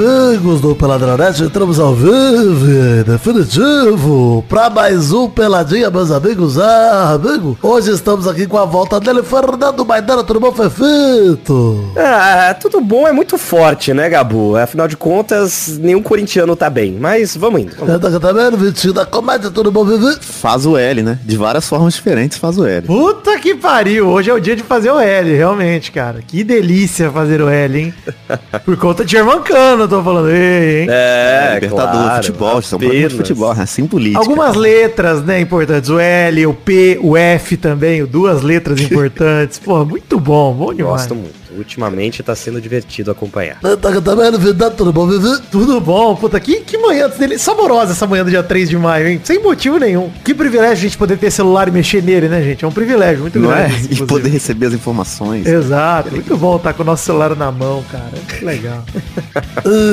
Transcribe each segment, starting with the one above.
Boo. Amigos do Peladronete, entramos ao vivo, definitivo, pra mais um Peladinha, meus amigos. Ah, amigo, hoje estamos aqui com a volta dele, Fernando Maidana, tudo bom, Fefito? Ah, tudo bom é muito forte, né, Gabu? Afinal de contas, nenhum corintiano tá bem, mas vamos indo. Vamos. Tá, tá vendo, Vitinho da comédia, tudo bom, Vivi? Faz o L, né? De várias formas diferentes faz o L. Puta que pariu, hoje é o dia de fazer o L, realmente, cara. Que delícia fazer o L, hein? Por conta de Germancano, eu tô falando, ei, hein? É, Libertador, claro, futebol, são programas de apenas. futebol, né? Sem política. Algumas letras, né, importantes. O L, o P, o F também, duas letras importantes. Pô, muito bom, bom demais. Gosto muito. Ultimamente tá sendo divertido acompanhar. Tá, tá, tá tudo bom, Vivi? Tudo bom, puta, que, que manhã dele, saborosa essa manhã do dia 3 de maio, hein? Sem motivo nenhum. Que privilégio a gente poder ter celular e mexer nele, né, gente? É um privilégio muito Não grande. é? E inclusive. poder receber as informações. Exato, muito bom estar com o nosso celular na mão, cara. Que legal.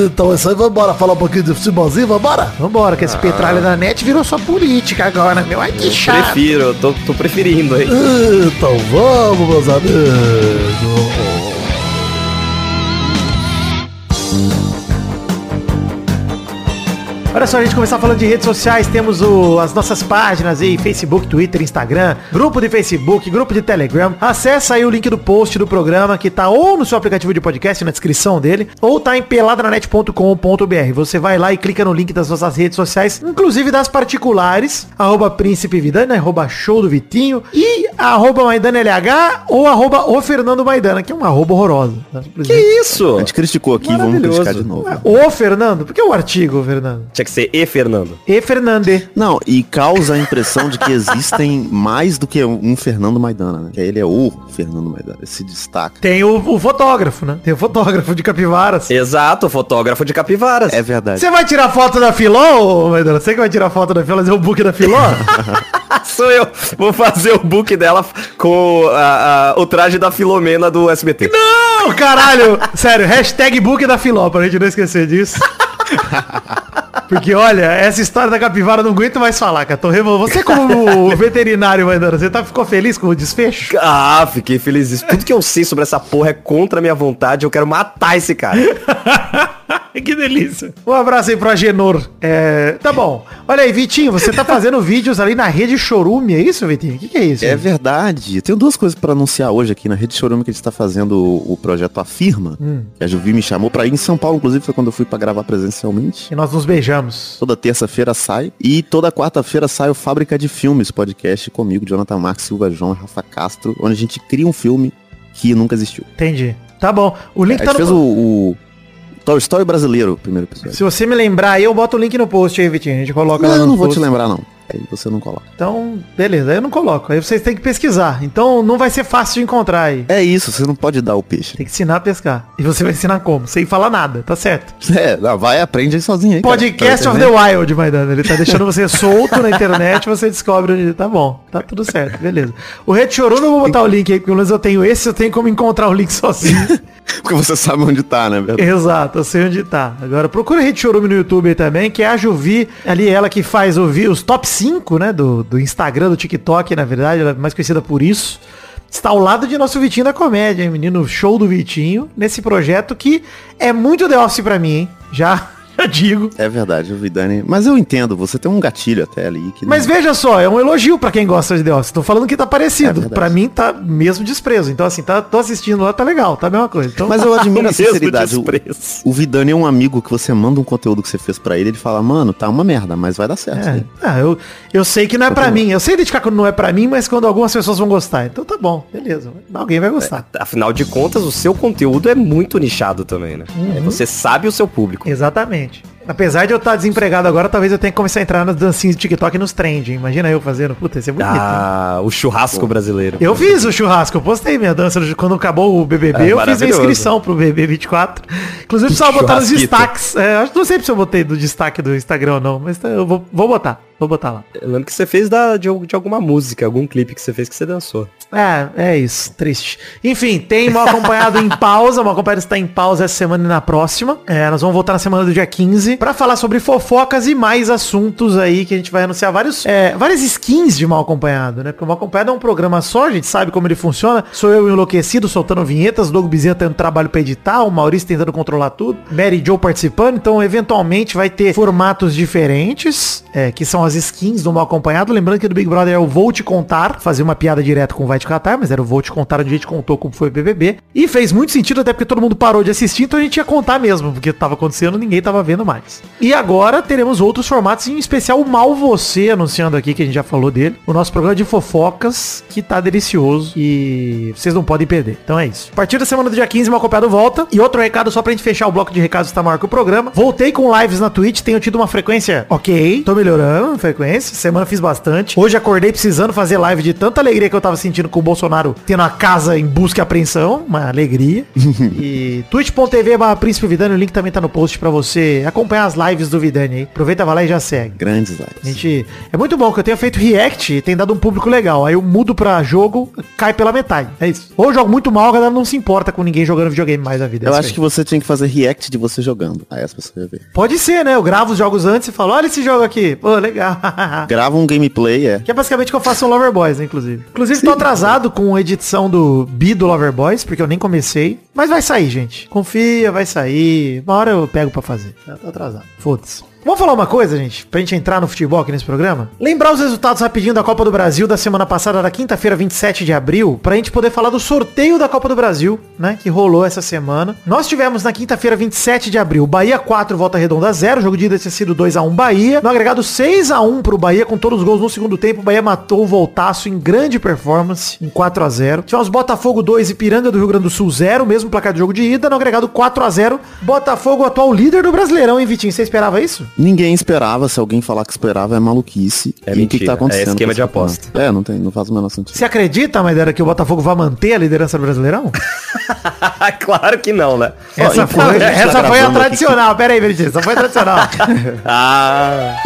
Então é isso aí, vambora falar um pouquinho de futebolzinho, vambora? Vambora, que esse petralha da net virou só política agora, meu. Ai, que chato. Prefiro, eu tô, tô preferindo aí. Então vamos, meus amigos. Olha só, a gente começar falando de redes sociais, temos o- as nossas páginas aí, Facebook, Twitter, Instagram, grupo de Facebook, grupo de Telegram. Acesse aí o link do post do programa que tá ou no seu aplicativo de podcast, na descrição dele, ou tá em peladranet.com.br. Você vai lá e clica no link das nossas redes sociais, inclusive das particulares, arroba Príncipe Vidana, arroba Show do Vitinho e arroba Maidana LH ou arroba o Fernando Maidana, que é uma arroba horrosa. tá? Que isso? A gente criticou aqui, vamos criticar de novo. O Fernando? Por que o artigo, Fernando? Tinha que ser E Fernando. E Fernande. Não, e causa a impressão de que existem mais do que um Fernando Maidana, né? Que ele é o Fernando Maidana, esse destaque. Tem o, o fotógrafo, né? Tem o fotógrafo de capivaras. Exato, fotógrafo de capivaras. É verdade. Você vai tirar foto da Filó, Maidana? Você que vai tirar foto da Filó, fazer o book da Filó? Sou eu. Vou fazer o book dela com a- a- o traje da Filomena do SBT. não, caralho! Sério, hashtag book da Filó, pra gente não esquecer disso. Porque, olha, essa história da capivara eu não aguento mais falar, revol... Você como veterinário, Maidana, você tá, ficou feliz com o desfecho? Ah, fiquei feliz. Tudo que eu sei sobre essa porra é contra a minha vontade. Eu quero matar esse cara. que delícia. Um abraço aí pro Agenor. É, tá bom. Olha aí, Vitinho, você tá fazendo vídeos ali na rede Chorume, é isso, Vitinho? O que, que é isso? É verdade. Eu tenho duas coisas pra anunciar hoje aqui na Rede Chorume que a gente tá fazendo o, o projeto Afirma, Hum. que a Juvi me chamou pra ir em São Paulo, inclusive foi quando eu fui pra gravar presencialmente. E nós nos beijamos. Toda terça-feira sai e toda quarta-feira sai o Fábrica de Filmes, podcast comigo, Jonathan Marques, Silva João e Rafa Castro, onde a gente cria um filme que nunca existiu. Entendi. Tá bom. O link a tá gente no... fez o, o Toy Story brasileiro, primeiro episódio. Se você me lembrar eu boto o link no post aí, Vitinho. A gente coloca Não, lá eu no não vou post. te lembrar não. Aí você não coloca. Então, beleza. Aí eu não coloco. Aí vocês têm que pesquisar. Então não vai ser fácil de encontrar aí. É isso, você não pode dar o peixe. Tem que ensinar a pescar. E você vai ensinar como? Sem falar nada, tá certo? É, não, vai, aprende aí sozinho aí. cara. Podcast Tá of the? Wild, Maidana. Ele tá deixando você solto na internet você descobre onde tá bom. Tá tudo certo, beleza. O Red Chorume eu vou botar o link aí, porque pelo menos eu tenho esse, eu tenho como encontrar o link sozinho. Porque você sabe onde tá, né? velho? Exato, eu sei onde tá. Agora procura Rede Chorume no YouTube também, que é a Juvi, ali ela que faz o vi- os top 5, né, do, do Instagram, do TikTok, na verdade, ela é mais conhecida por isso. Está ao lado de nosso Vitinho da comédia, hein, menino show do Vitinho, nesse projeto que é muito The Office pra mim, hein? Já, já digo. É verdade, eu vi Dani. Mas eu entendo, você tem um gatilho até ali. Que Mas não... veja só, é um elogio pra quem gosta de The Office. Tô falando que tá É parecido. verdade. pra mim tá mesmo desprezo. Então assim, tá, tô assistindo lá, tá legal, tá a mesma coisa. Então, Mas eu admiro a Mesmo sinceridade. O, desprezo. o Vidani é um amigo que você manda um conteúdo que você fez pra ele, ele fala, mano, tá uma merda, mas vai dar certo. É. né? Ah, eu, eu sei que não é pra mim. Eu sei identificar quando não é pra mim, mas quando algumas pessoas vão gostar. Então tá bom, beleza. Alguém vai gostar. Afinal de contas, o seu conteúdo é muito nichado também, né? Uhum. É, Você sabe o seu público. Exatamente. Apesar de eu estar desempregado agora, talvez eu tenha que começar a entrar nas dancinhas de TikTok e nos trend. hein? Imagina eu fazendo. Puta, isso é bonito. hein? Ah, o churrasco brasileiro. Eu fiz o churrasco, eu postei minha dança do- quando acabou o BBB, É, eu fiz a inscrição pro BBB 24. Inclusive precisava botar nos destaques. É, acho que não sei se eu botei do destaque do Instagram ou não, mas tá, eu vou, vou botar. Vou botar lá. Eu lembro que você fez da, de, de alguma música, algum clipe que você fez que você dançou. É, é isso. Triste. Enfim, tem mal acompanhado em pausa. Mal acompanhado está em pausa essa semana e na próxima. É, nós vamos voltar na semana do dia 15 para falar sobre fofocas e mais assuntos aí que a gente vai anunciar vários, é, várias skins de mal acompanhado, né? Porque o mal acompanhado é um programa só, a gente sabe como ele funciona. Sou eu enlouquecido soltando vinhetas, Doug Bezerra tendo trabalho para editar, o Maurício tentando controlar tudo, Mary Joe participando. Então, eventualmente vai ter formatos diferentes, é, que são as skins do mal acompanhado. Lembrando que do Big Brother é o Vou Te Contar, fazer uma piada direto com o Vai Te Catar, mas era o Vou Te Contar onde a gente contou como foi o BBB. E fez muito sentido, até porque todo mundo parou de assistir, então a gente ia contar mesmo, porque tava acontecendo, ninguém tava vendo mais. E agora teremos outros formatos, em especial o Mal Você, anunciando aqui, que a gente já falou dele. O nosso programa de fofocas, que tá delicioso e vocês não podem perder. Então é isso. A partir da semana do dia 15, Mal Acompanhado volta. E outro recado só pra gente fechar o bloco de recados tá maior que o programa. Voltei com lives na Twitch, tenho tido uma frequência ok, tô melhorando frequência. Semana fiz bastante. Hoje acordei precisando fazer live de tanta alegria que eu tava sentindo com o Bolsonaro tendo a casa em busca e apreensão. Uma alegria. e twitch.tv Príncipe Vidani, o link também tá no post pra você acompanhar as lives do Vidani aí. Aproveita, vai lá e já segue. Grandes A lives. gente, é muito bom que eu tenho feito react e tem dado um público legal. Aí eu mudo pra jogo, cai pela metade. É isso. Ou eu jogo muito mal, a galera não se importa com ninguém jogando videogame mais a vida. É Eu acho aí. que você tinha que fazer react de você jogando. Aí as pessoas iam ver. Pode ser, né? Eu gravo os jogos antes e falo, olha esse jogo aqui. Pô, legal. Grava um gameplay, é. Que é basicamente o que eu faço no Lover Boys, né, inclusive. Inclusive, tô atrasado com a edição do Bi do Lover Boys, porque eu nem comecei. Mas vai sair, gente. Confia, vai sair. Uma hora eu pego pra fazer. Tô atrasado. Foda-se. Vamos falar uma coisa, gente, pra gente entrar no futebol aqui nesse programa? Lembrar os resultados rapidinho da Copa do Brasil da semana passada, da quinta-feira, 27 de abril, pra gente poder falar do sorteio da Copa do Brasil, né, que rolou essa semana. Nós tivemos na quinta-feira, 27 de abril, Bahia 4, Volta Redonda 0, jogo de ida tinha sido 2x1 Bahia, no agregado 6x1 pro Bahia, com todos os gols no segundo tempo, o Bahia matou o Voltaço em grande performance, em 4x0. Tivemos Botafogo 2 e Piranga do Rio Grande do Sul 0, mesmo placar de jogo de ida, no agregado 4x0. Botafogo, atual líder do Brasileirão, hein, Vitinho? Você esperava isso? Ninguém esperava, se alguém falar que esperava é maluquice. É e o que, mentira, que tá acontecendo? é esquema de aposta. É, não tem, não faz o menor sentido. Você acredita, Maidera, que o Botafogo vai manter a liderança do Brasileirão? claro que não, né? Essa enquanto foi, a gente tá essa foi a gravando aqui tradicional. Pera aí, Benitinho. Essa foi a tradicional. Ah,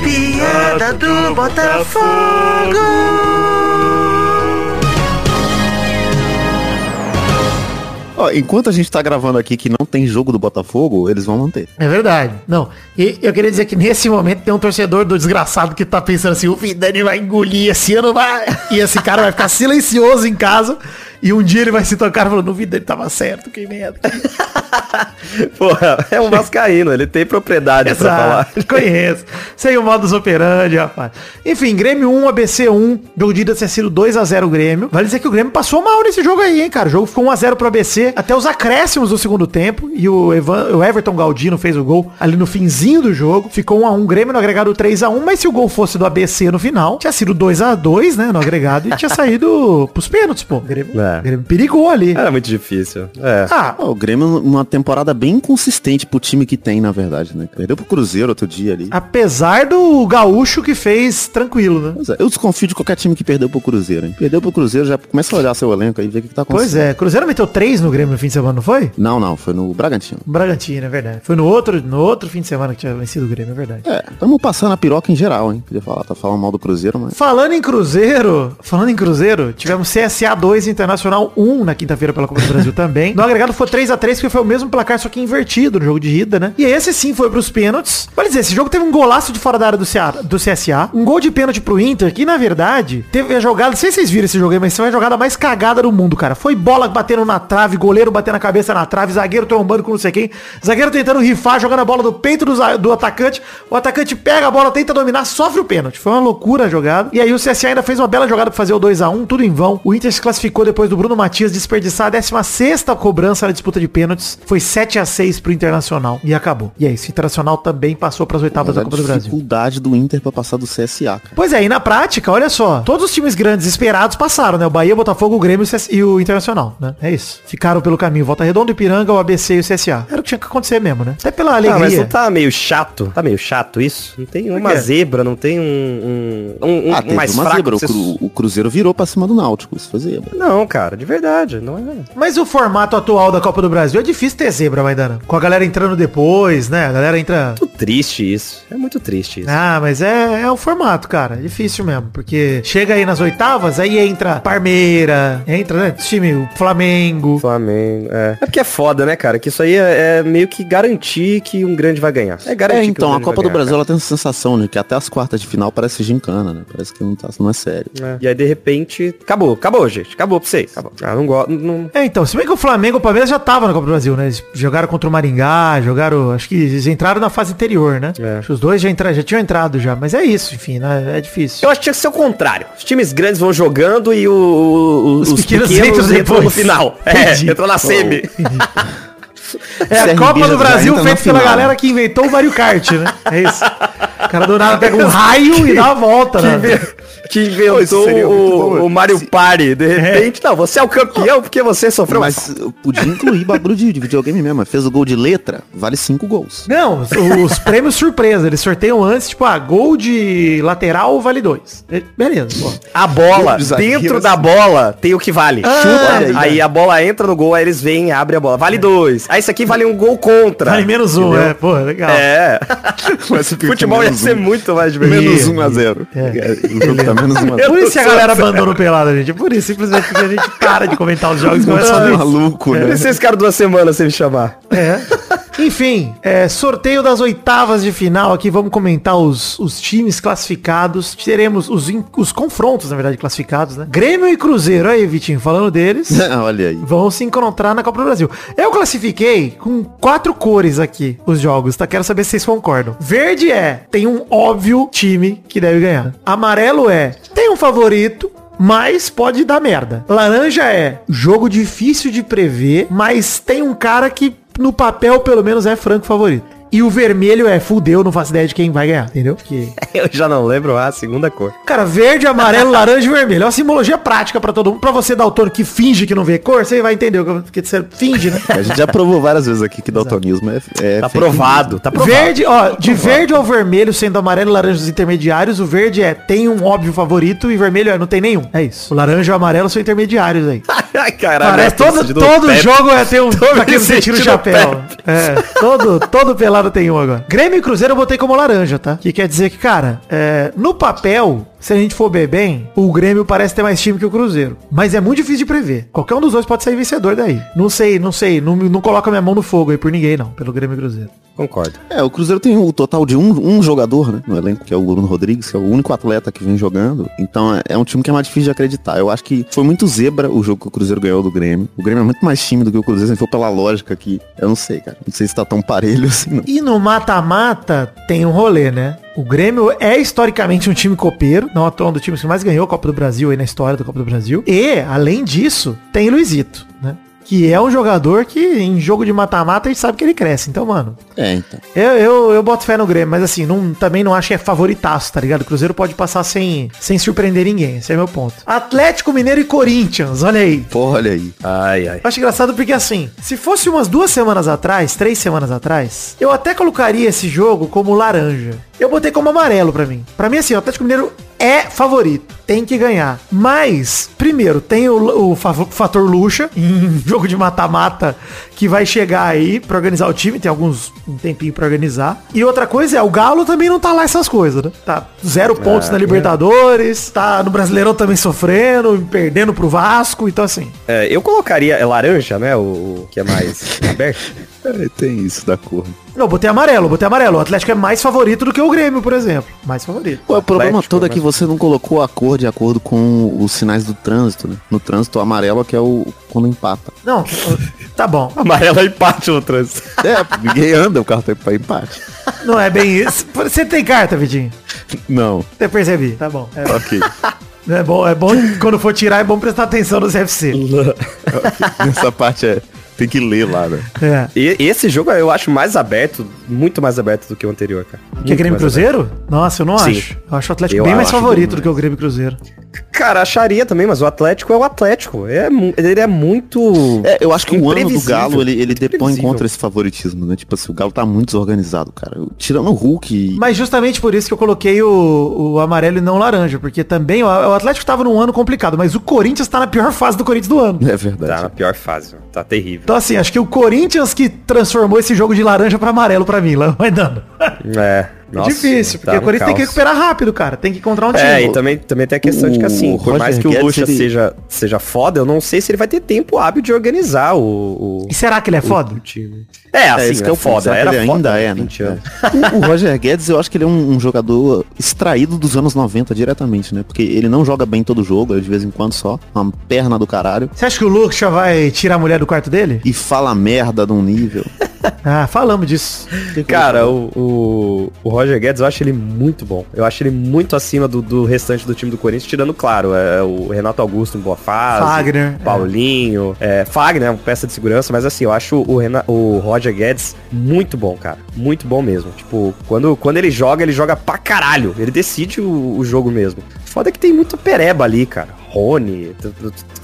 Piada do Botafogo. Ó, enquanto a gente tá gravando aqui que não tem jogo do Botafogo, eles vão manter. É verdade. Não. E eu queria dizer que nesse momento tem um torcedor do desgraçado que tá pensando assim, o Vidani vai engolir esse ano, vai. E esse cara vai ficar silencioso em casa. E um dia ele vai se tocar falando, o Vidani tava certo, que merda. porra, é um vascaíno, ele tem propriedade pra falar. Exato, conheço. Sei o modus operandi, rapaz. Enfim, Grêmio 1, ABC 1. Jogo de ida tinha sido 2x0 o Grêmio. Vale dizer que o Grêmio passou mal nesse jogo aí, hein, cara. O jogo ficou 1x0 pro ABC até os acréscimos do segundo tempo. E o, Evan- o Everton Galdino fez o gol ali no finzinho do jogo. Ficou 1x1 Grêmio no agregado 3x1. Mas se o gol fosse do ABC no final, tinha sido 2x2, né, no agregado. E tinha saído pros pênaltis, pô. Grêmio, É. o Grêmio perigou ali. Era muito difícil. É. Ah, o Grêmio, uma temporada bem inconsistente pro time que tem, na verdade, né? Perdeu pro Cruzeiro outro dia ali. apesar do gaúcho que fez tranquilo, né? Pois é, eu desconfio de qualquer time que perdeu pro Cruzeiro, hein? Perdeu pro Cruzeiro, já começa a olhar seu elenco aí e ver o que, que tá acontecendo. Pois é, Cruzeiro meteu 3 no Grêmio no fim de semana, não foi? Não, não, foi no Bragantino. Bragantino, é verdade. Foi no outro, no outro fim de semana que tinha vencido o Grêmio, é verdade. É, tamo passando a piroca em geral, hein? Podia falar, tá falando mal do Cruzeiro, mas... Falando em Cruzeiro, falando em Cruzeiro, tivemos CSA 2 e Internacional 1 na quinta-feira pela Copa do Brasil também. No agregado foi 3 a 3 porque foi o mesmo placar, só que invertido no jogo de ida, né? E esse sim foi pros pênaltis. Vale dizer, esse jogo teve um golaço de fora da área do, CA, do CSA, um gol de pênalti pro Inter, que na verdade teve a jogada, não sei se vocês viram esse jogo aí, mas foi a jogada mais cagada do mundo, cara. Foi bola batendo na trave, goleiro batendo a cabeça na trave, zagueiro trombando com não sei quem, zagueiro tentando rifar, jogando a bola do peito do, do atacante, o atacante pega a bola, tenta dominar, sofre o pênalti. Foi uma loucura a jogada. E aí o CSA ainda fez uma bela jogada pra fazer o 2 a 1 tudo em vão. O Inter se classificou depois do Bruno Matias desperdiçar a 16 cobrança na disputa de pênaltis. Foi 7 a 6 pro Internacional e acabou. E é isso, o Internacional também passou pras oitavas Mas da Copa do Brasil. dificuldade do Inter pra passar do CSA, cara. Pois é, e na prática, olha só, todos os times grandes esperados passaram, né? O Bahia, o Botafogo, o Grêmio e o o Internacional, né? É isso. Ficaram pelo caminho Volta Redonda, Ipiranga, o ABC e o CSA. Era o que tinha que acontecer mesmo, né? Até pela Ah, mas alegria. não tá meio chato? Tá meio chato isso? Não tem uma zebra, não tem um, um, um, ah, um teve mais uma fraco? zebra. O, você- Cru- o Cruzeiro virou pra cima do Náutico, isso foi zebra. Não, cara, de verdade. Não é. Mas o formato atual da Copa do Brasil é difícil ter zebra, Maidana. Com a galera entrando depois, né? A galera entra... Tudo triste isso. É muito triste isso. Ah, mas é, é o formato, cara. É difícil mesmo. Porque chega aí nas oitavas, aí entra Parmeira, entra, né? Time, o Flamengo. Flamengo, é. É porque é foda, né, cara? Que isso aí é, é meio que garantir que um grande vai ganhar. É garantir É, que então, um a Copa do ganhar, Brasil ela tem essa sensação, né? Que até as quartas de final parece gincana, né? Parece que não, tá, não é sério. cara. É. E aí, de repente, acabou, acabou, gente. Acabou pra vocês. Acabou. Ah, não gosto. Não... É, então, se bem que o Flamengo e o Palmeiras já tava na Copa do Brasil, né? Eles jogaram contra o Maringá, jogaram. Acho que eles entraram na fase anterior, né? É. Acho que os dois já, entraram, já tinham entrado já. Mas é isso, enfim, né? É difícil. Eu acho que tinha que ser o contrário. Os times grandes vão jogando e o, o- os, Os pequenos, pequenos entram no final. É, Entendi. entrou na semi. É a Copa do Brasil entra na feita pela final. galera que inventou o Mario Kart, né? É isso. O cara do nada pega um raio e dá uma volta, né? que inventou o, o Mario Party. De repente, não, você é o campeão porque você sofreu Mas eu podia incluir bagulho de, de videogame mesmo. Fez o gol de letra, vale cinco gols. Não, os, os prêmios surpresa, eles sorteiam antes, tipo, ah, gol de lateral vale dois. É, Beleza, pô. A bola, dentro da bola, tem o que vale. Ah, Chuta, é. aí a bola entra no gol, aí eles vêm e abrem a bola. Vale dois. Aí isso aqui vale um gol contra. Vale menos um, Entendeu? é, pô, legal. É. Futebol ia menos ser um. muito mais divertido. Menos um a zero. É. O jogo tá menos um a zero. Por isso que a galera abandonou o pelado, gente. É por isso, simplesmente porque a gente para de comentar os jogos e começa a fazer isso. maluco, Eu né? nem sei se cara duas semanas sem me chamar. É. Enfim, é, sorteio das oitavas de final aqui, vamos comentar os, os times classificados. Teremos os, in- os confrontos, na verdade, classificados, né? Grêmio e Cruzeiro, aí, Vitinho, falando deles. Olha aí. Vão se encontrar na Copa do Brasil. Eu classifiquei com quatro cores aqui os jogos, tá? Quero saber se vocês concordam. Verde é, tem um óbvio time que deve ganhar. Amarelo é, tem um favorito, mas pode dar merda. Laranja é, jogo difícil de prever, mas tem um cara que no papel pelo menos é franco favorito. E o vermelho é, fudeu, não faço ideia de quem vai ganhar, entendeu? Porque Eu já não lembro a segunda cor. Cara, verde, amarelo, laranja e vermelho. É uma simbologia prática pra todo mundo. Pra você, doutor, que finge que não vê cor, você vai entender o que eu- que você finge, né? A gente já provou várias vezes aqui que daltonismo é, é Tá provado, tá provado. Verde, ó, de verde ao vermelho, sendo amarelo e laranja os intermediários, o verde é tem um óbvio favorito e vermelho é não tem nenhum. É isso. O laranja e o amarelo são intermediários aí. Ai, caralho. Parece tô todo, todo jogo é ter um Tô me daquele que você tira o sentindo chapéu. É, todo, todo pelado tem um agora. Grêmio e Cruzeiro eu botei como laranja, tá? Que quer dizer que, cara, é, no papel, se a gente for ver bem, o Grêmio parece ter mais time que o Cruzeiro. Mas é muito difícil de prever. Qualquer um dos dois pode sair vencedor daí. Não sei, não sei. Não, não coloca minha mão no fogo aí por ninguém, não. Pelo Grêmio e Cruzeiro. Concordo. É, o Cruzeiro tem o total de um, um jogador, né, no elenco, que é o Bruno Rodrigues, que é o único atleta que vem jogando. Então é, é um time que é mais difícil de acreditar. Eu acho que foi muito zebra o jogo que o Cruzeiro ganhou do Grêmio. O Grêmio é muito mais time do que o Cruzeiro, se for pela lógica aqui. Eu não sei, cara. Não sei se tá tão parelho assim, não. E no mata-mata tem um rolê, né? O Grêmio é historicamente um time copeiro, não à toa um dos times que mais ganhou a Copa do Brasil aí na história da Copa do Brasil. E, além disso, tem Luizito, né? Que é um jogador que em jogo de mata-mata a gente sabe que ele cresce. Então, mano, É, então. eu, eu, eu boto fé no Grêmio, mas assim, não, também não acho que é favoritaço, tá ligado? O Cruzeiro pode passar sem, sem surpreender ninguém, esse é meu ponto. Atlético Mineiro e Corinthians, olha aí. Porra, olha aí. Ai, ai. Eu acho engraçado porque assim, se fosse umas duas semanas atrás, três semanas atrás, eu até colocaria esse jogo como laranja. Eu botei como amarelo pra mim. Pra mim, assim, o Atlético Mineiro é favorito. Tem que ganhar. Mas, primeiro, tem o, o fa- fator luxa em jogo de mata-mata que vai chegar aí pra organizar o time. Tem alguns um tempinho pra organizar. E outra coisa é, o Galo também não tá lá essas coisas, né? Tá zero pontos na Libertadores, tá no Brasileirão também sofrendo, perdendo pro Vasco. Então, assim, É, eu colocaria é laranja, né? O, o que é mais aberto. É, tem isso da cor. Não, botei amarelo, botei amarelo. O Atlético é mais favorito do que o Grêmio, por exemplo. Mais favorito. Pô, o problema Atlético, todo é né? que você não colocou a cor de acordo com os sinais do trânsito, né? No trânsito o amarelo que é o quando empata. Não, tá bom. Amarelo é empate no trânsito. É, ninguém anda, o carro tem pra empate. Não é bem isso. Você tem carta, Vidinho? Não, Eu percebi. Tá bom. É, ok. é bom, é bom quando for tirar, é bom prestar atenção nos FC. Nessa parte é. Tem que ler lá, né? É. E esse jogo eu acho mais aberto, muito mais aberto do que o anterior, cara. Que é Grêmio mais aberto. Cruzeiro? Nossa, eu não Sim. acho. Eu acho o Atlético Eu bem mais favorito do que o Grêmio Cruzeiro. Cara, acharia também, mas o Atlético é o Atlético. É, ele é muito. É, eu acho que o ano do Galo, ele, ele depõe contra esse favoritismo, né? Tipo assim, o Galo tá muito desorganizado, cara. Tirando o Hulk. Mas justamente por isso que eu coloquei o, o amarelo e não o laranja, porque também o, o Atlético tava num ano complicado, mas o Corinthians tá na pior fase do Corinthians do ano. É Tá verdade. na pior fase, tá terrível. Então assim, acho que o Corinthians que transformou esse jogo de laranja pra amarelo pra mim, lá vai dando. É. Nossa, Difícil, porque tá o Corinthians tem que recuperar rápido, cara. Tem que encontrar um time. É, e também, também tem a questão de que assim, O por mais Roger que o Guedes, Lucha ele- seja, seja foda, eu não sei se ele vai ter tempo hábil de organizar o, o, E será que ele é foda? o time. É, assim, esse é, que é o ponto. foda. Era ele foda ainda é, né? 20 anos. O, o Roger Guedes, eu acho que ele é um, um jogador extraído dos anos 90 diretamente, né? Porque ele não joga bem todo jogo, ele de vez em quando só. Uma perna do caralho. Você acha que o Lucha vai tirar a mulher do quarto dele? E fala merda num nível. Ah, falamos disso. Cara, o, o, o Roger Guedes, eu acho ele muito bom. Eu acho ele muito acima do, do restante do time do Corinthians, tirando, claro, é, o Renato Augusto em boa fase. Fagner, Paulinho. É. Fagner é uma peça de segurança, mas assim, eu acho o, Rena, o Roger Guedes muito bom, cara. Muito bom mesmo. Tipo, quando, quando ele joga, ele joga pra caralho. Ele decide o, o jogo mesmo. Foda que tem muita pereba ali, cara. Rony,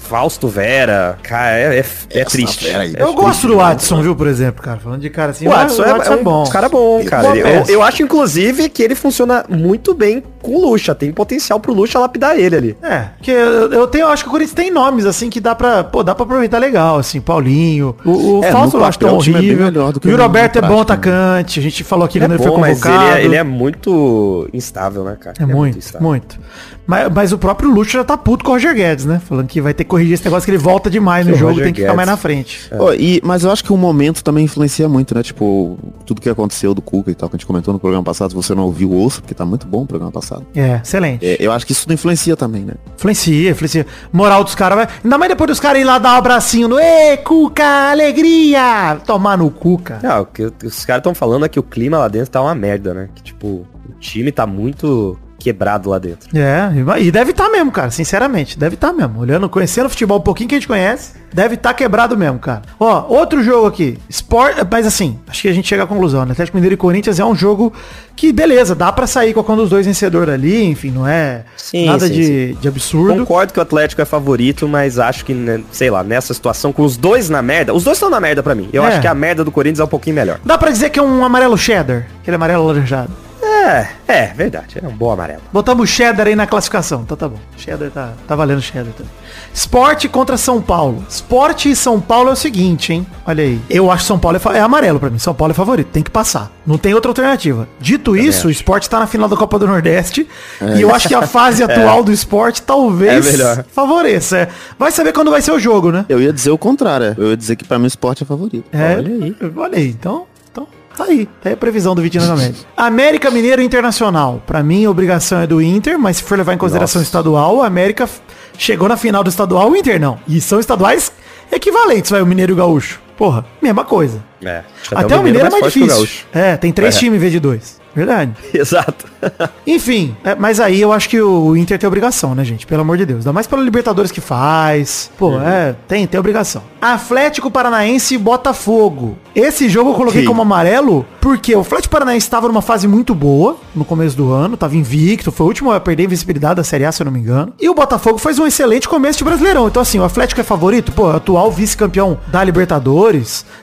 Fausto Vera. Cara, é, é, é triste. aí. É Eu gosto triste do. Watson, viu, por exemplo, cara. Falando de cara assim, O Watson é, é um cara bom, cara. Eu, peça. eu acho, inclusive, que ele funciona muito bem com o Lucha. Tem potencial pro Lucha lapidar ele ali. É, porque eu, eu tenho, eu acho que o Corinthians tem nomes, assim, que dá pra, pô, dá pra aproveitar legal, assim, Paulinho, o, o É, Fausto eu acho tão é bem horrível, e o Roberto é bom prática, né? atacante, a gente falou aqui Ele quando é ele foi bom, mas convocado. ele é, ele é muito instável, né, cara? É muito, instável. muito. Mas, mas o próprio Lucha já tá puto com o Roger Guedes, né? Falando que vai ter que corrigir esse negócio que ele volta demais no o jogo, Roger tem que ficar Guedes- mais na frente. Ó, e, mas eu acho que o momento também influencia muito, né? Tipo, tudo que aconteceu do Cuca e tal, que a gente comentou no programa passado, se você não ouviu, ouça, porque tá muito bom o programa passado. É, excelente. É, eu acho que isso tudo influencia também, né? Influencia, influencia. Moral dos caras vai. Ainda mais depois dos caras ir lá dar um abracinho no. Ê, Cuca, alegria! Tomar no Cuca. Não, o que os caras estão falando é que o clima lá dentro tá uma merda, né? Que, tipo, o time tá muito quebrado lá dentro. É, e deve estar mesmo, cara, sinceramente. Deve estar mesmo. Olhando, conhecendo o futebol um pouquinho que a gente conhece, deve estar quebrado mesmo, cara. Ó, outro jogo aqui. Sport, mas assim, acho que a gente chega à conclusão, né? Atlético Mineiro e Corinthians é um jogo que, beleza, dá pra sair com um dos dois vencedores ali, enfim, não é Sim, nada sim, de, de absurdo. Concordo que o Atlético é favorito, mas acho que, né, sei lá, nessa situação, com os dois na merda, os dois estão na merda pra mim. Eu É. acho que a merda do Corinthians é um pouquinho melhor. Dá pra dizer que é um amarelo cheddar, aquele amarelo laranjado. É, é, verdade. É um bom amarelo. Botamos cheddar aí na classificação. Então tá bom. Cheddar tá, tá valendo cheddar também. Sport contra São Paulo. Sport e São Paulo é o seguinte, hein? Olha aí. Eu acho que São Paulo é, é amarelo pra mim. São Paulo é favorito. Tem que passar. Não tem outra alternativa. Dito isso, o Sport tá na final da Copa do Nordeste. E eu acho que a fase atual do Sport talvez É favoreça. É. Vai saber quando vai ser o jogo, né? Eu ia dizer o contrário. Eu ia dizer que pra mim o esporte é favorito. É, Olha aí. Olha aí, então tá aí. Tá aí a previsão do Vitinho Novamente. América Mineiro Internacional. Pra mim, a obrigação é do Inter, mas se for levar em consideração Nossa. estadual, a América chegou na final do estadual, o Inter não. E são estaduais equivalentes, vai, o Mineiro e o Gaúcho. Porra, mesma coisa. É. que Até, o Mineiro é mais difícil. É, tem três É. times em vez de dois. Verdade. Exato. Enfim, é, mas aí eu acho que o Inter tem obrigação, né, gente? Pelo amor de Deus. Ainda mais pela Libertadores que faz. Pô, Uhum. é, tem, tem obrigação. Atlético Paranaense e Botafogo. Esse jogo eu coloquei Sim. como amarelo porque o Atlético Paranaense estava numa fase muito boa no começo do ano, tava invicto, foi o último a perder a invencibilidade da Série A, se eu não me engano. E o Botafogo fez um excelente começo de Brasileirão. Então assim, o Atlético é favorito, pô, atual vice-campeão da Libertadores,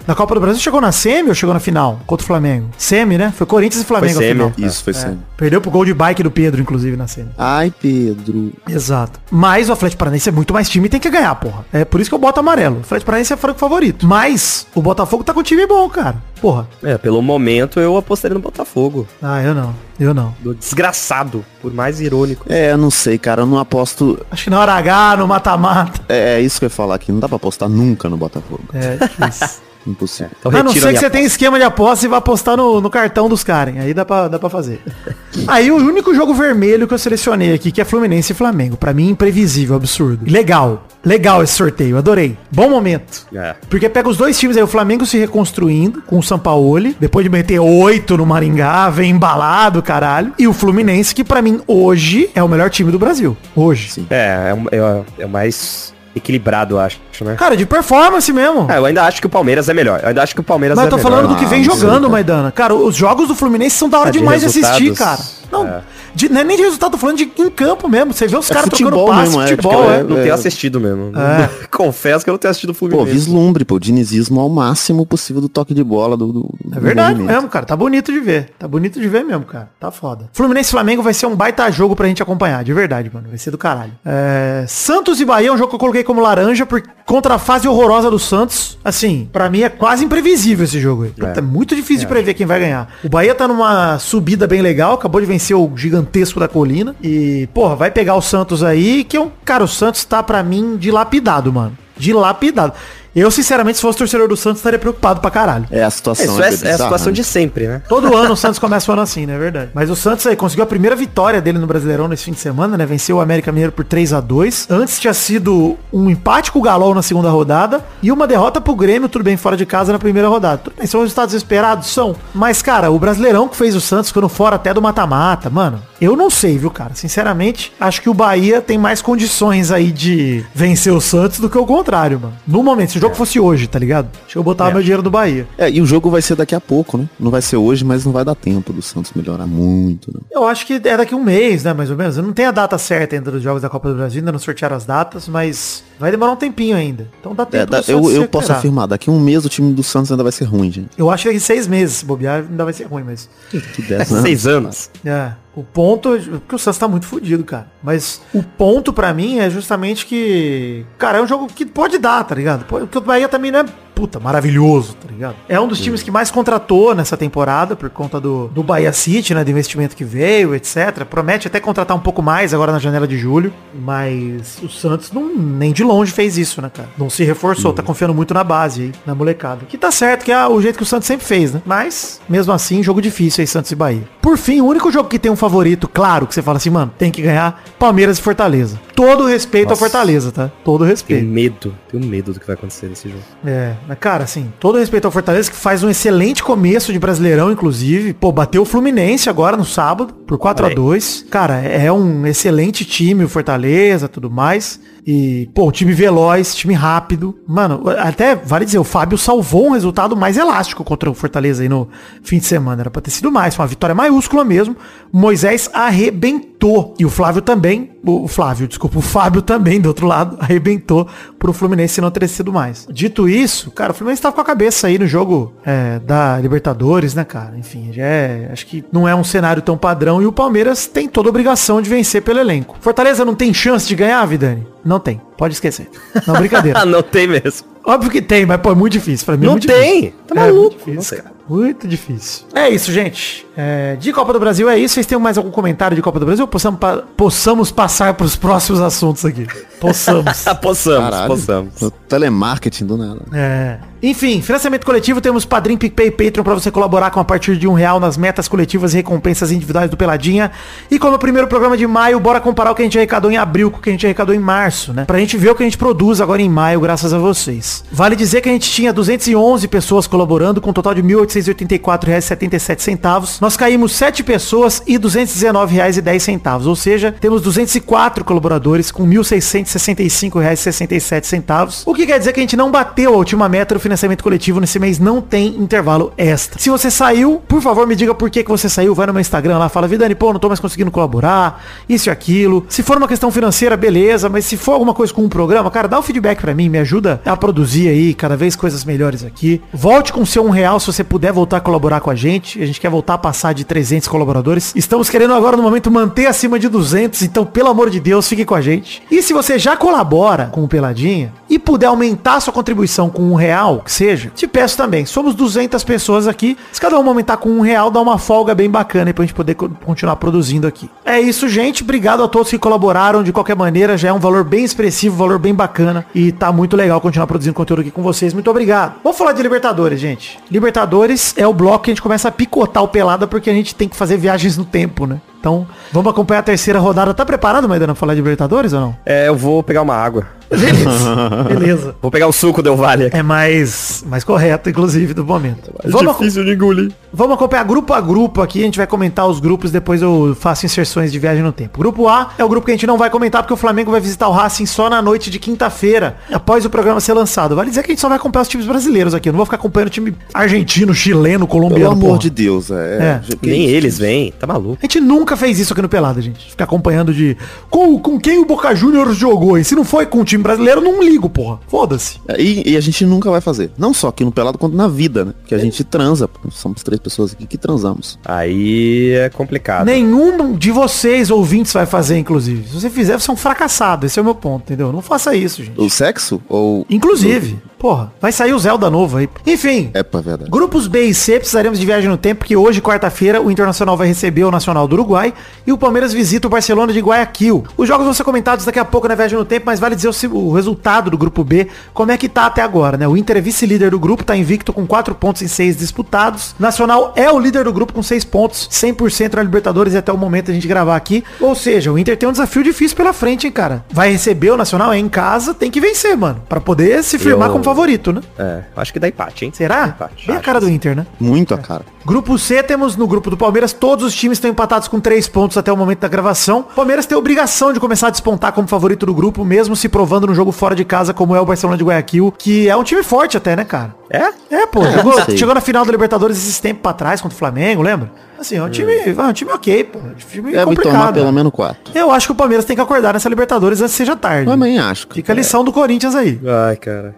da Copa do Brasil, chegou na semi ou chegou na final contra o Flamengo? Semi, né? Foi Corinthians e Flamengo Foi a final. semi. Isso, foi sim. Perdeu pro gol de bike do Pedro, inclusive, na cena. Ai, Pedro. Exato. Mas o Atlético Paranaense é muito mais time e tem que ganhar, porra. É por isso que eu boto amarelo. O Atlético Paranaense é franco favorito. Mas o Botafogo tá com um time bom, cara. Porra. É, pelo momento eu apostaria no Botafogo. Ah, eu não. Eu não. Do desgraçado, por mais irônico. É, eu não sei, cara. Eu não aposto. Acho que na hora H, no mata-mata. É, é isso que eu ia falar aqui. Não dá pra apostar nunca no Botafogo. É, difícil. Impossível. Então a não ser que você tenha esquema de aposta e vai apostar no, no cartão dos caras. Aí dá pra, dá pra fazer. Aí o único jogo vermelho que eu selecionei aqui, que é Fluminense e Flamengo. Pra mim, imprevisível, absurdo. Legal. Legal esse sorteio, adorei. Bom momento. É. Porque pega os dois times aí, o Flamengo se reconstruindo com o Sampaoli, depois de meter oito no Maringá, vem embalado, caralho. E o Fluminense, que pra mim hoje é o melhor time do Brasil. Hoje. Sim. É, é, é, é o mais equilibrado, acho, né? Cara, de performance mesmo. É, eu ainda acho que o Palmeiras é melhor. Eu ainda acho que o Palmeiras Mas é eu tô melhor. falando do que vem Ah, jogando, sim. Maidana. Cara, os jogos do Fluminense são da hora Ah, de demais de assistir, cara. Não. é. De, não é nem de resultado, tô falando de em campo mesmo. Você vê os É caras trocando passe, mesmo, é, futebol, é. é. Não tenho assistido mesmo. É. Confesso que eu não tenho assistido o Pô, Fluminense. vislumbre, pô, dinizismo ao máximo possível do toque de bola do. do É do verdade movimento. mesmo, cara. Tá bonito de ver. Tá bonito de ver mesmo, cara. Tá foda. Fluminense e Flamengo vai ser um baita jogo pra gente acompanhar, de verdade, mano. Vai ser do caralho. É, Santos e Bahia é um jogo que eu coloquei como laranja por... contra a fase horrorosa do Santos. Assim, pra mim é quase imprevisível esse jogo aí. Puta, É, muito difícil de prever quem vai ganhar. O Bahia tá numa subida bem legal, acabou de vencer o gigantesco da colina. E, porra, vai pegar o Santos aí, que é um. Cara, o Santos tá pra mim dilapidado, mano. Dilapidado. Eu, sinceramente, se fosse torcedor do Santos, estaria preocupado pra caralho. É a situação. Isso é, é a bizarra, situação né? de sempre, né? Todo ano o Santos começa o ano assim, né? É verdade. Mas o Santos aí conseguiu a primeira vitória dele no Brasileirão nesse fim de semana, né? Venceu o América Mineiro por 3 a 2 Antes tinha sido um empate com o Galol na segunda rodada e uma derrota pro Grêmio, tudo bem, fora de casa na primeira rodada. Tudo bem, são resultados esperados? São. Mas, cara, o Brasileirão que fez o Santos ficando fora até do mata-mata, mano, eu não sei, viu, cara? Sinceramente, acho que o Bahia tem mais condições aí de vencer o Santos do que o contrário, mano. No momento, se jogo fosse hoje, tá ligado? Deixa eu botar meu dinheiro do Bahia. É, e o jogo vai ser daqui a pouco, né? Não vai ser hoje, mas não vai dar tempo do Santos melhorar muito, né? Eu acho que é daqui a um mês, né, mais ou menos. Eu não tenho a data certa ainda dos jogos da Copa do Brasil, ainda não sortearam as datas, mas vai demorar um tempinho ainda. Então dá tempo É, dá- eu, se eu posso afirmar, daqui a um mês o time do Santos ainda vai ser ruim, gente. Eu acho que daqui seis meses, se bobear, ainda vai ser ruim, mas... Que dessa, né? Seis anos. É, o ponto... Porque o Santos tá muito fodido, cara. Mas o ponto pra mim é justamente que... Cara, é um jogo que pode dar, tá ligado? Porque o Bahia também não é... Puta, maravilhoso, tá ligado? É um dos times que mais contratou nessa temporada por conta do, do Bahia City, né? Do investimento que veio, etc. Promete até contratar um pouco mais agora na janela de julho. Mas o Santos não, nem de longe fez isso, né, cara? Não se reforçou, tá confiando muito na base aí, na molecada. Que tá certo, que é o jeito que o Santos sempre fez, né? Mas, mesmo assim, jogo difícil aí, Santos e Bahia. Por fim, o único jogo que tem um favorito, claro, que você fala assim, mano, tem que ganhar, Palmeiras e Fortaleza. Todo respeito Nossa. ao Fortaleza, tá? Todo Tenho respeito. medo. Tenho medo do que vai acontecer nesse jogo. É, mas cara, assim, todo respeito ao Fortaleza, que faz um excelente começo de Brasileirão, inclusive. Pô, bateu o Fluminense agora no sábado, por 4 a Olha aí. 2 Cara, é um excelente time, o Fortaleza, tudo mais. E, pô, time veloz, time rápido. Mano, até, vale dizer, o Fábio salvou um resultado mais elástico contra o Fortaleza aí no fim de semana. Era pra ter sido mais, foi uma vitória maiúscula mesmo. Moisés arrebentou. E o Flávio também, o Flávio, desculpa, o Fábio também, do outro lado, arrebentou pro Fluminense não ter sido mais. Dito isso, cara, o Fluminense tava com a cabeça aí no jogo é, da Libertadores, né, cara? Enfim, já é, acho que não é um cenário tão padrão e o Palmeiras tem toda a obrigação de vencer pelo elenco. Fortaleza não tem chance de ganhar, Vidani? Não tem. Pode esquecer. Não, brincadeira. Ah, não tem mesmo. Óbvio que tem, mas pô, é muito difícil. Pra mim é Não muito tem. difícil. Tá É, maluco. muito difícil, Não tem. cara. Muito difícil. É isso, gente. É, de Copa do Brasil é isso. Vocês têm mais algum comentário de Copa do Brasil? Possamos, pa- possamos passar para os próximos assuntos aqui. Possamos. Ah, possamos, Caralho. possamos. O Telemarketing do nada. É. Enfim, financiamento coletivo, temos Padrim, PicPay e Patreon pra você colaborar com a partir de um real nas metas coletivas e recompensas individuais do Peladinha. E como o primeiro programa de maio, bora comparar o que a gente arrecadou em abril com o que a gente arrecadou em março, né? Pra gente ver o que a gente produz agora em maio, graças a vocês. Vale dizer que a gente tinha 211 pessoas colaborando, com um total de R$ 1.884,77. Nós caímos 7 pessoas e R$ 219,10. Ou seja, temos 204 colaboradores com R$ 1.665,67. O que quer dizer que a gente não bateu a última meta do financiamento coletivo nesse mês, não tem intervalo extra. Se você saiu, por favor, me diga por que, que você saiu. Vai no meu Instagram lá, fala, Vidani, pô, não tô mais conseguindo colaborar, isso e aquilo. Se for uma questão financeira, beleza, mas se for alguma coisa com um programa, cara, dá o feedback pra mim, me ajuda a produzir aí cada vez coisas melhores aqui. Volte com seu um real se você puder voltar a colaborar com a gente. A gente quer voltar a passar de 300 colaboradores. Estamos querendo agora no momento manter acima de 200, então pelo amor de Deus, fique com a gente. E se você já colabora com o Peladinha e puder aumentar sua contribuição com um real, que seja, te peço também. Somos 200 pessoas aqui. Se cada um aumentar com um real, dá uma folga bem bacana aí pra gente poder co- continuar produzindo aqui. É isso, gente. Obrigado a todos que colaboraram. De qualquer maneira, já é um valor bem expressivo, valor bem bacana. E tá muito legal continuar produzindo conteúdo aqui com vocês. Muito obrigado. Vamos falar de Libertadores, gente. Libertadores é o bloco que a gente começa a picotar o pelada porque a gente tem que fazer viagens no tempo, né? Então, vamos acompanhar a terceira rodada. Tá preparado, Maidana, pra falar de Libertadores ou não? É, eu vou pegar uma água. Beleza. Beleza. Vou pegar o suco Del Valle aqui. É mais, mais correto, inclusive, do momento. Vamos, de engolir. vamos acompanhar grupo a grupo aqui, a gente vai comentar os grupos, depois eu faço inserções de viagem no tempo. Grupo A é o grupo que a gente não vai comentar porque o Flamengo vai visitar o Racing só na noite de quinta-feira, após o programa ser lançado. Vale dizer que a gente só vai acompanhar os times brasileiros aqui, eu não vou ficar acompanhando o time argentino, chileno, Pelo colombiano, amor porra. de Deus, é. É. que Nem eles vêm, tá maluco. A gente nunca fez isso aqui no Pelada, gente. Ficar acompanhando de com, com quem o Boca Juniors jogou. E se não foi com o time brasileiro, não ligo, porra. Foda-se. É, E, e a gente nunca vai fazer. Não só aqui no Pelado, quanto na vida, né? Que a gente transa. Somos três pessoas aqui que transamos. Aí é complicado. Nenhum de vocês, ouvintes, vai fazer, inclusive. Se você fizer, você é um fracassado. Esse é o meu ponto, entendeu? Não faça isso, gente. O sexo? Ou. Inclusive, porra, vai sair o Zelda novo aí. Enfim. É pra verdade. Grupos B e C precisaremos de viagem no tempo, porque hoje, quarta-feira, o Internacional vai receber o Nacional do Uruguai e o Palmeiras visita o Barcelona de Guayaquil. Os jogos vão ser comentados daqui a pouco na viagem no tempo, mas vale dizer o, resultado do grupo B, como é que tá até agora, né? O Inter é vice-líder do grupo, tá invicto com 4 pontos em 6 disputados. Nacional é o líder do grupo com 6 pontos, 100% na Libertadores e até o momento a gente gravar aqui. Ou seja, o Inter tem um desafio difícil pela frente, hein, cara? Vai receber o Nacional, é em casa, tem que vencer, mano, Pra poder se firmar Eu- como favorito, né? É, acho que dá empate, hein? Será? Empate. Bem a cara do. Inter, né? Muito a cara. Grupo C, temos no grupo do Palmeiras, todos os times estão empatados com 3 pontos até o momento da gravação. O Palmeiras tem a obrigação de começar a despontar como favorito do grupo, mesmo se provando no jogo fora de casa, como é o Barcelona de Guayaquil, que é um time forte até, né, cara? É? É, pô. É, jogou, chegou na final da Libertadores esses tempos pra trás contra o Flamengo, lembra? Assim, é um time, é um time ok, pô. É um time Deve tomar complicado. pelo menos quatro. Eu acho que o Palmeiras tem que acordar nessa Libertadores antes que seja tarde. Eu também acho. Fica a lição do Corinthians aí. Ai, cara.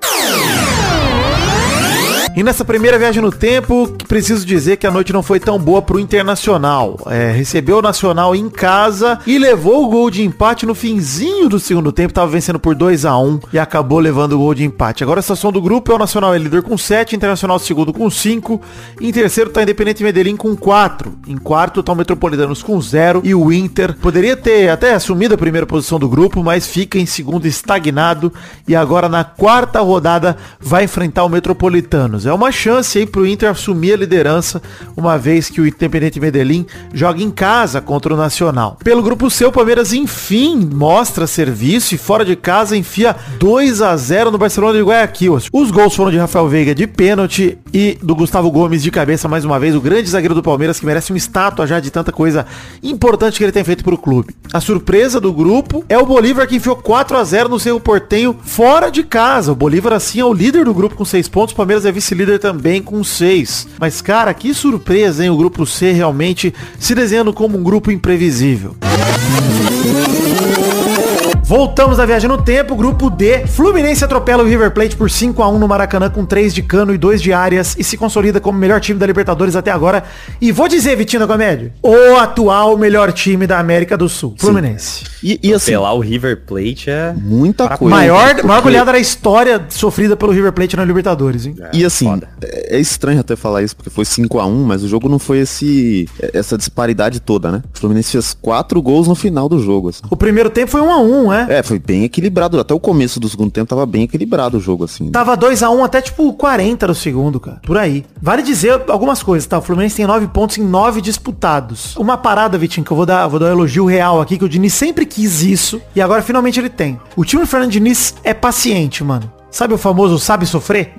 E nessa primeira viagem no tempo, preciso dizer que a noite não foi tão boa pro Internacional. É, recebeu o Nacional em casa e levou o gol de empate no finzinho do segundo tempo. Tava vencendo por 2 a 1 e acabou levando o gol de empate. Agora a situação do grupo é o Nacional é líder com 7, Internacional segundo com 5. Em terceiro tá Independente Medellín com 4. Em quarto tá o Metropolitanos com 0 e o Inter poderia ter até assumido a primeira posição do grupo, mas fica em segundo estagnado e agora na quarta rodada vai enfrentar o Metropolitanos. É uma chance aí pro Inter assumir a liderança, uma vez que o Independente Medellín joga em casa contra o Nacional. Pelo grupo C, o Palmeiras enfim mostra serviço e fora de casa enfia 2 a 0 no Barcelona de Guayaquil. Os gols foram de Rafael Veiga de pênalti e do Gustavo Gomes de cabeça mais uma vez, o grande zagueiro do Palmeiras que merece uma estátua já de tanta coisa importante que ele tem feito pro clube. A surpresa do grupo é o Bolívar que enfiou 4 a 0 no Cerro Portenho fora de casa. O Bolívar assim é o líder do grupo com 6 pontos, o Palmeiras é vice-líder também com 6. Mas cara, que surpresa, hein? O grupo C realmente se desenhando como um grupo imprevisível. Voltamos à viagem no tempo, grupo D. Fluminense atropela o River Plate por 5 a 1 no Maracanã com 3 de Cano e 2 de Arias e se consolida como o melhor time da Libertadores até agora. E vou dizer, Vitinho da Comédia, o atual melhor time da América do Sul, Fluminense. E, e assim, Pelar o River Plate é... muita coisa. Maior, Porque- maior goleada da história sofrida pelo River Plate na Libertadores, hein? E assim, foda. é é estranho até falar isso, porque foi 5 a 1 mas o jogo não foi esse essa disparidade toda, né? O Fluminense fez quatro gols no final do jogo. assim. O primeiro tempo foi 1 a 1 né? É, foi bem equilibrado. Até o começo do segundo tempo tava bem equilibrado o jogo, assim. Tava 2x1 até tipo 40 do segundo, cara. Por aí. Vale dizer algumas coisas, tá? O Fluminense tem 9 pontos em 9 disputados. Uma parada, Vitinho, que eu vou dar, vou dar um elogio real aqui, que o Diniz sempre quis isso. E agora finalmente ele tem. O time do Fernando Diniz é paciente, mano. Sabe o famoso sabe sofrer?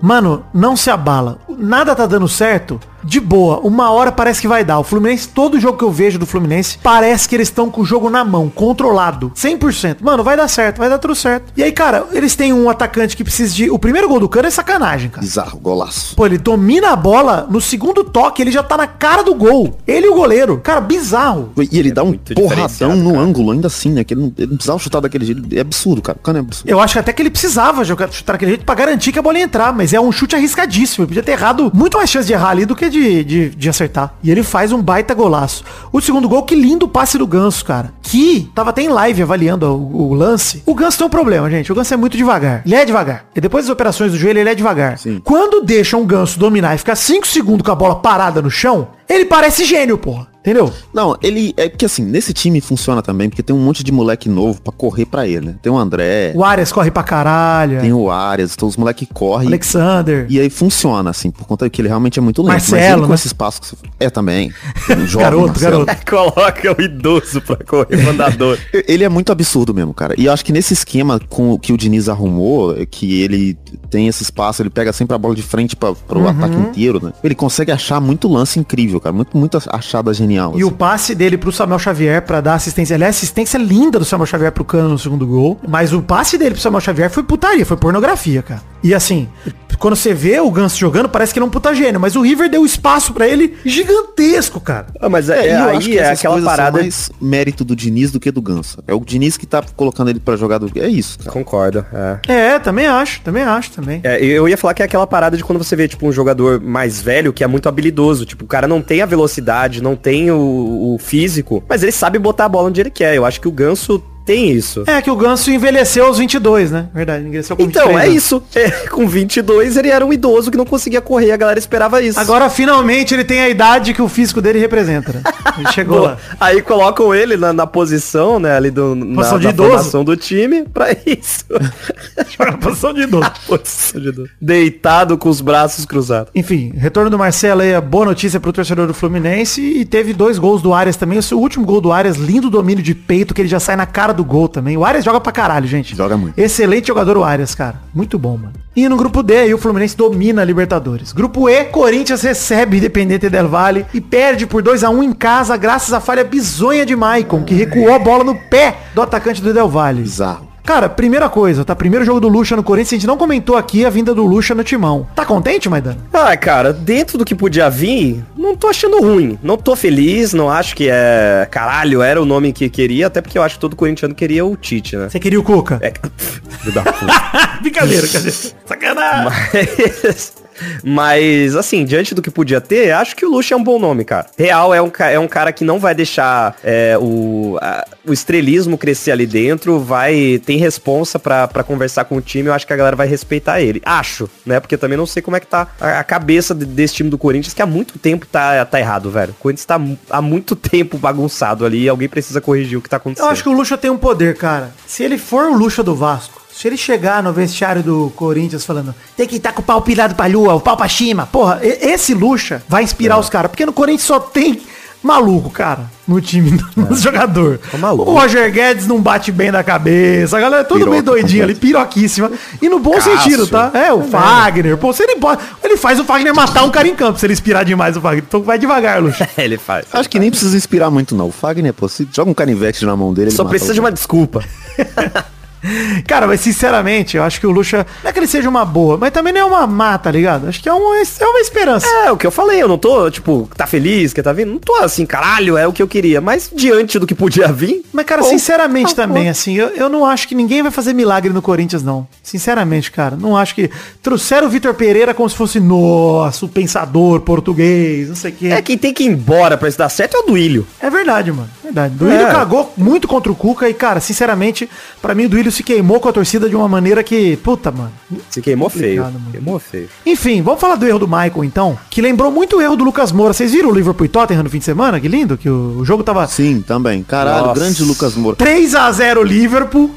Mano, não se abala. Nada tá dando certo. De boa, uma hora parece que vai dar. O Fluminense, todo jogo que eu vejo do Fluminense, parece que eles estão com o jogo na mão, controlado. 100%. Mano, vai dar certo, vai dar tudo certo. E aí, cara, eles têm um atacante que precisa de. O primeiro gol do Cano é sacanagem, cara. Bizarro, golaço. Pô, ele domina a bola, no segundo toque ele já tá na cara do gol. Ele e o goleiro. Cara, bizarro. E ele dá um porradão no cara. ângulo, ainda assim, né? Que ele não, ele não precisava chutar daquele jeito. É absurdo, cara. O cano é absurdo. Eu acho que até que ele precisava jogar, chutar daquele jeito pra garantir que a bola ia entrar, mas é um chute arriscadíssimo. Ele podia ter errado muito mais chance de errar ali do que de, de, de acertar. E ele faz um baita golaço. O segundo gol, que lindo passe do Ganso, cara. Que tava até em live avaliando o, o lance. O Ganso tem um problema, gente. O Ganso é muito devagar. Ele é devagar. E depois das operações do joelho, ele é devagar. Sim. Quando deixa um Ganso dominar e ficar 5 segundos com a bola parada no chão, ele parece gênio, porra. Entendeu? Não, ele. É porque assim, nesse time funciona também, porque tem um monte de moleque novo pra correr pra ele, né? Tem o André, O Arias corre pra caralho. tem o Arias, então os moleques correm. Alexander. E aí funciona, assim, por conta que ele realmente é muito lento. mas Marcelo, ele com né? esse espaço que você... É, também. Um jovem Garoto, Marcelo. garoto. Coloca o idoso pra correr mandador. Ele é muito absurdo mesmo, cara. E eu acho que nesse esquema com o que o Diniz arrumou, é que ele tem esse espaço, ele pega sempre a bola de frente para Uhum. o ataque inteiro, né? Ele consegue achar muito lance incrível, cara. Muito, muito achada genial. E o assim. passe dele pro Samuel Xavier pra dar assistência. Aliás, assistência linda do Samuel Xavier pro Cano no segundo gol. Mas o passe dele pro Samuel Xavier foi putaria, foi pornografia, cara. E assim, quando você vê o Ganso jogando, parece que ele é um puta gênio. Mas o River deu espaço pra ele gigantesco, cara. Ah, mas é, É, eu aí acho que é aquela parada. mais mérito do Diniz do que do Ganso. É o Diniz que tá colocando ele pra jogar do... É isso, cara. Concordo, é. É, também acho, também acho, também. É, eu ia falar que é aquela parada de quando você vê, tipo, um jogador mais velho que é muito habilidoso. Tipo, o cara não tem a velocidade, não tem o, o físico, mas ele sabe botar a bola onde ele quer. Eu acho que o Ganso tem isso. É que o Ganso envelheceu aos 22, né? Verdade, envelheceu com Então, 23 é anos. isso. É, com 22 ele era um idoso que não conseguia correr, a galera esperava isso. Agora, finalmente, ele tem a idade que o físico dele representa, né? Ele chegou Boa. lá. Aí colocam ele na, na posição, né, ali do, na, Posição de na idoso. formação do time pra isso. Joga na posição de idoso. Posição de idoso. Deitado com os braços cruzados. Enfim, retorno do Marcelo aí, a boa notícia pro torcedor do Fluminense. E teve dois gols do Arias também. O seu último gol do Arias, lindo domínio de peito, que ele já sai na cara do gol também. O Arias joga pra caralho, gente. Joga muito. Excelente jogador o Arias, cara. Muito bom, mano. E no grupo D, aí o Fluminense domina a Libertadores. Grupo E, Corinthians recebe Independente Del Valle e perde por 2 a 1 em casa, graças à falha bizonha de Maicon, que recuou a bola no pé do atacante do Del Valle. Bizarro. Cara, primeira coisa, tá? Primeiro jogo do Lucha no Corinthians, a gente não comentou aqui a vinda do Lucha no timão. Tá contente, Maidana? Ah, cara, dentro do que podia vir, não tô achando ruim. Não tô feliz, não acho que é. Caralho, era o nome que queria, até porque eu acho que todo corintiano queria o Tite, né? Você queria o Cuca? É. Da puta. Brincadeira, cadê? Sacanagem. Mas, mas, assim, diante do que podia ter, acho que o Lucha é um bom nome, cara. Real é um, é um cara que não vai deixar é, o, a- o estrelismo crescer ali dentro, vai tem responsa pra, pra conversar com o time, eu acho que a galera vai respeitar ele. Acho, né? Porque também não sei como é que tá a, a cabeça de- desse time do Corinthians, que há muito tempo tá, tá errado, velho. O Corinthians tá há muito tempo bagunçado ali e alguém precisa corrigir o que tá acontecendo. Eu acho que o Lucha tem um poder, cara. Se ele for o Lucha do Vasco, se ele chegar no vestiário do Corinthians falando, tem que estar com o pau pirado pra lua, o pau pra cima, porra, esse Lucha vai inspirar os caras. Porque no Corinthians só tem maluco, cara, no time do jogador. maluco. O Roger Guedes não bate bem da cabeça, a galera é tudo meio doidinha ali, completo. piroquíssima. E no bom Cássio. sentido, tá? É, o Fagner, pô, se ele pode, ele faz o Fagner matar um cara em campo, se ele inspirar demais o Fagner. Então vai devagar, Lucha. ele faz. Acho que nem precisa inspirar muito, não. O Fagner, pô, se joga um canivete na mão dele, ele Só mata precisa de uma desculpa. Cara, mas sinceramente, eu acho que o Lucha, não é que ele seja uma boa, mas também não é uma má, tá ligado? Acho que é uma, é uma esperança. É, o que eu falei, eu não tô, tipo, tá feliz que tá vindo? Não tô assim, caralho, é o que eu queria. Mas diante do que podia vir. Mas, cara, bom, sinceramente tá também, assim, eu, eu não acho que ninguém vai fazer milagre no Corinthians, não. Sinceramente, cara, não acho que... Trouxeram o Vitor Pereira como se fosse, nossa, o pensador português, não sei o quê. É, quem tem que ir embora pra isso dar certo é o Duílio. É verdade, mano. Verdade. Duílio É. cagou muito contra o Cuca e, cara, sinceramente, pra mim o Duílio se queimou com a torcida de uma maneira que, puta, mano. Se queimou feio. Mano. Queimou feio. Enfim, vamos falar do erro do Michael, então, que lembrou muito o erro do Lucas Moura. Vocês viram o Liverpool e Tottenham no fim de semana? Que lindo, que o, o jogo tava Sim, também. Caralho, Nossa. grande Lucas Moura. 3 a 0 Liverpool.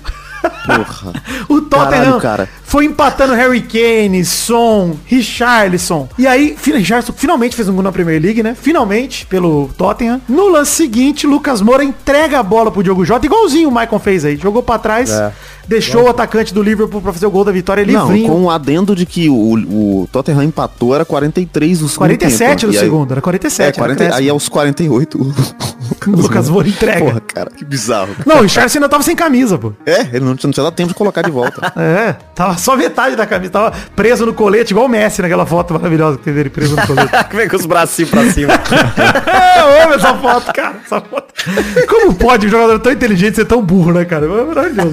Porra. O Tottenham Caralho, cara. foi empatando Harry Kane, Son, Richarlison. E aí, Richarlison finalmente fez um gol na Premier League, né? Finalmente, pelo Tottenham. No lance seguinte, Lucas Moura entrega a bola pro Diogo Jota, igualzinho o Maicon fez aí. Jogou pra trás, É. deixou o atacante do Liverpool pra fazer o gol da vitória Não, livrinho. com o adendo de que o, o Tottenham empatou, era 43 o segundo 47 tempo. no aí- segundo, era 47. É, era 40, acréscimo. aí aos 48 o O Lucas Moura entrega. Porra, cara, que bizarro. Não, o Richarlison ainda tava sem camisa, pô. É, ele não, tinha- não tinha dado tempo de colocar de volta. É, tava só metade da camisa, tava preso no colete, igual o Messi naquela foto maravilhosa que teve ele preso no colete. Vem com os bracinhos pra cima. É, eu amo essa foto, cara. Essa foto. Como pode um jogador tão inteligente ser tão burro, né, cara? É maravilhoso.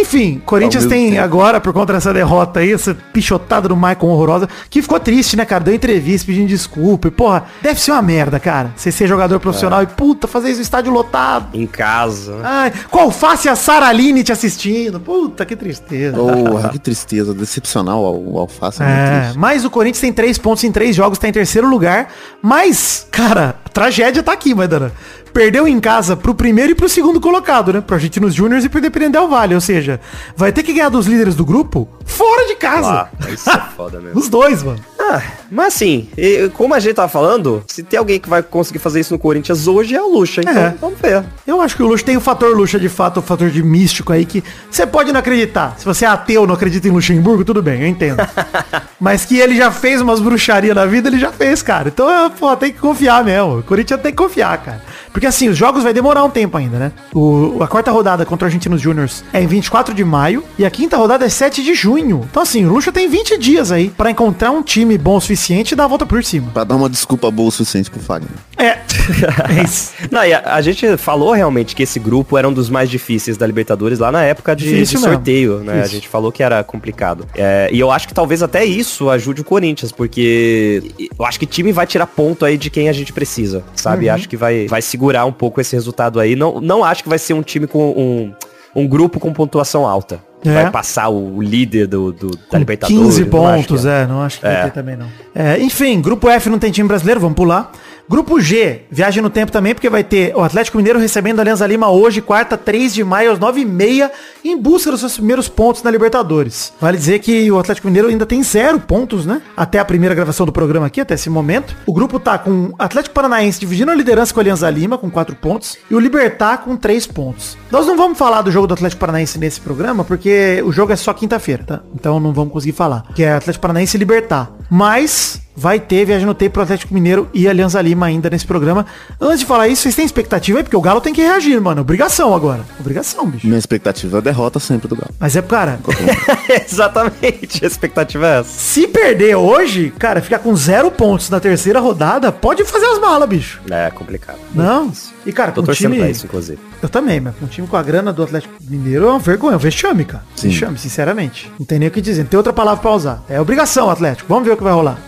Enfim, Corinthians tem tempo. agora, por conta dessa derrota aí, essa pichotada do Maicon horrorosa, que ficou triste, né, cara? Deu entrevista pedindo desculpa. E, porra, deve ser uma merda, cara. Você ser jogador profissional e, puta, fazer isso no estádio lotado. em casa. Ai, com alface e a Saraline te assistindo. Puta, que tristeza. Porra, que tristeza. Decepcional o, o Alface. É, É, mas o Corinthians tem três pontos em três jogos, tá em terceiro lugar. Mas, cara, a tragédia tá aqui, Maidana. Perdeu em casa pro primeiro e pro segundo colocado, né? Pro Argentinos Júniors e pro Independente Del Vale. Ou seja, vai ter que ganhar dos líderes do grupo fora de casa. Ah, isso é foda mesmo. Os dois, mano. Ah, mas assim, como a gente tava falando, se tem alguém que vai conseguir fazer isso no Corinthians hoje é o Lucha, então É. vamos ver. Eu acho que o Luxa tem o fator Luxa de fato, o fator de místico aí que você pode não acreditar. Se você é ateu, não acredita em Luxemburgo, tudo bem, eu entendo. Mas que ele já fez umas bruxarias na vida, ele já fez, cara. Então, pô, tem que confiar mesmo. O Corinthians tem que confiar, cara. Porque assim, os jogos vai demorar um tempo ainda, né? O, a quarta rodada contra o Argentinos Júniors é em 24 de maio e a quinta rodada é 7 de junho. Então assim, o Luxa tem 20 dias aí pra encontrar um time bom o suficiente e dar a volta por cima. Pra dar uma desculpa boa o suficiente pro Fagner. É. é isso. Não, e a, a gente falou realmente que esse grupo era um dos mais difíceis da Libertadores lá na época de, de mesmo. sorteio, né? A Difícil. gente falou que era complicado. É, e eu acho que talvez até isso ajude o Corinthians, porque eu acho que time vai tirar ponto aí de quem a gente precisa, sabe? Uhum. Acho que vai, vai segurar um pouco esse resultado aí. Não, não acho que vai ser um time com um, um grupo com pontuação alta. É. Vai passar o, líder do, do- da Com Libertadores. 15 não acho pontos, que é. Não acho que vai É. ter também, não. É, enfim, grupo F não tem time brasileiro, vamos pular. Grupo G, viagem no tempo também, porque vai ter o Atlético Mineiro recebendo a Alianza Lima hoje, quarta, 3 de maio, às 9h30, em busca dos seus primeiros pontos na Libertadores. Vale dizer que o Atlético Mineiro ainda tem zero pontos, né? Até a primeira gravação do programa aqui, até esse momento. O grupo tá com o Atlético Paranaense dividindo a liderança com a Alianza Lima, com 4 pontos, e o Libertar com 3 pontos. Nós não vamos falar do jogo do Atlético Paranaense nesse programa, porque o jogo é só quinta-feira, tá? Então não vamos conseguir falar. Que é Atlético Paranaense e Libertar. Mas vai ter viagem no tempo pro Atlético Mineiro e Alianza Lima ainda nesse programa. Antes de falar isso, vocês têm expectativa aí? Porque o Galo tem que reagir, mano. Obrigação agora. Obrigação, bicho. Minha expectativa é a derrota sempre do Galo. Mas é, cara, Exatamente, a expectativa é essa. se perder hoje, cara, ficar com zero pontos na terceira rodada, pode fazer as malas, bicho. É complicado. Não. E, cara, Tô com torcendo time... pra isso, inclusive. Eu também, mas com um time com a grana do Atlético Mineiro é uma vergonha, é um vexame, cara. Sim. Vexame, sinceramente. Não tem nem o que dizer, não tem outra palavra pra usar. É obrigação, Atlético. Vamos ver o que vai rolar.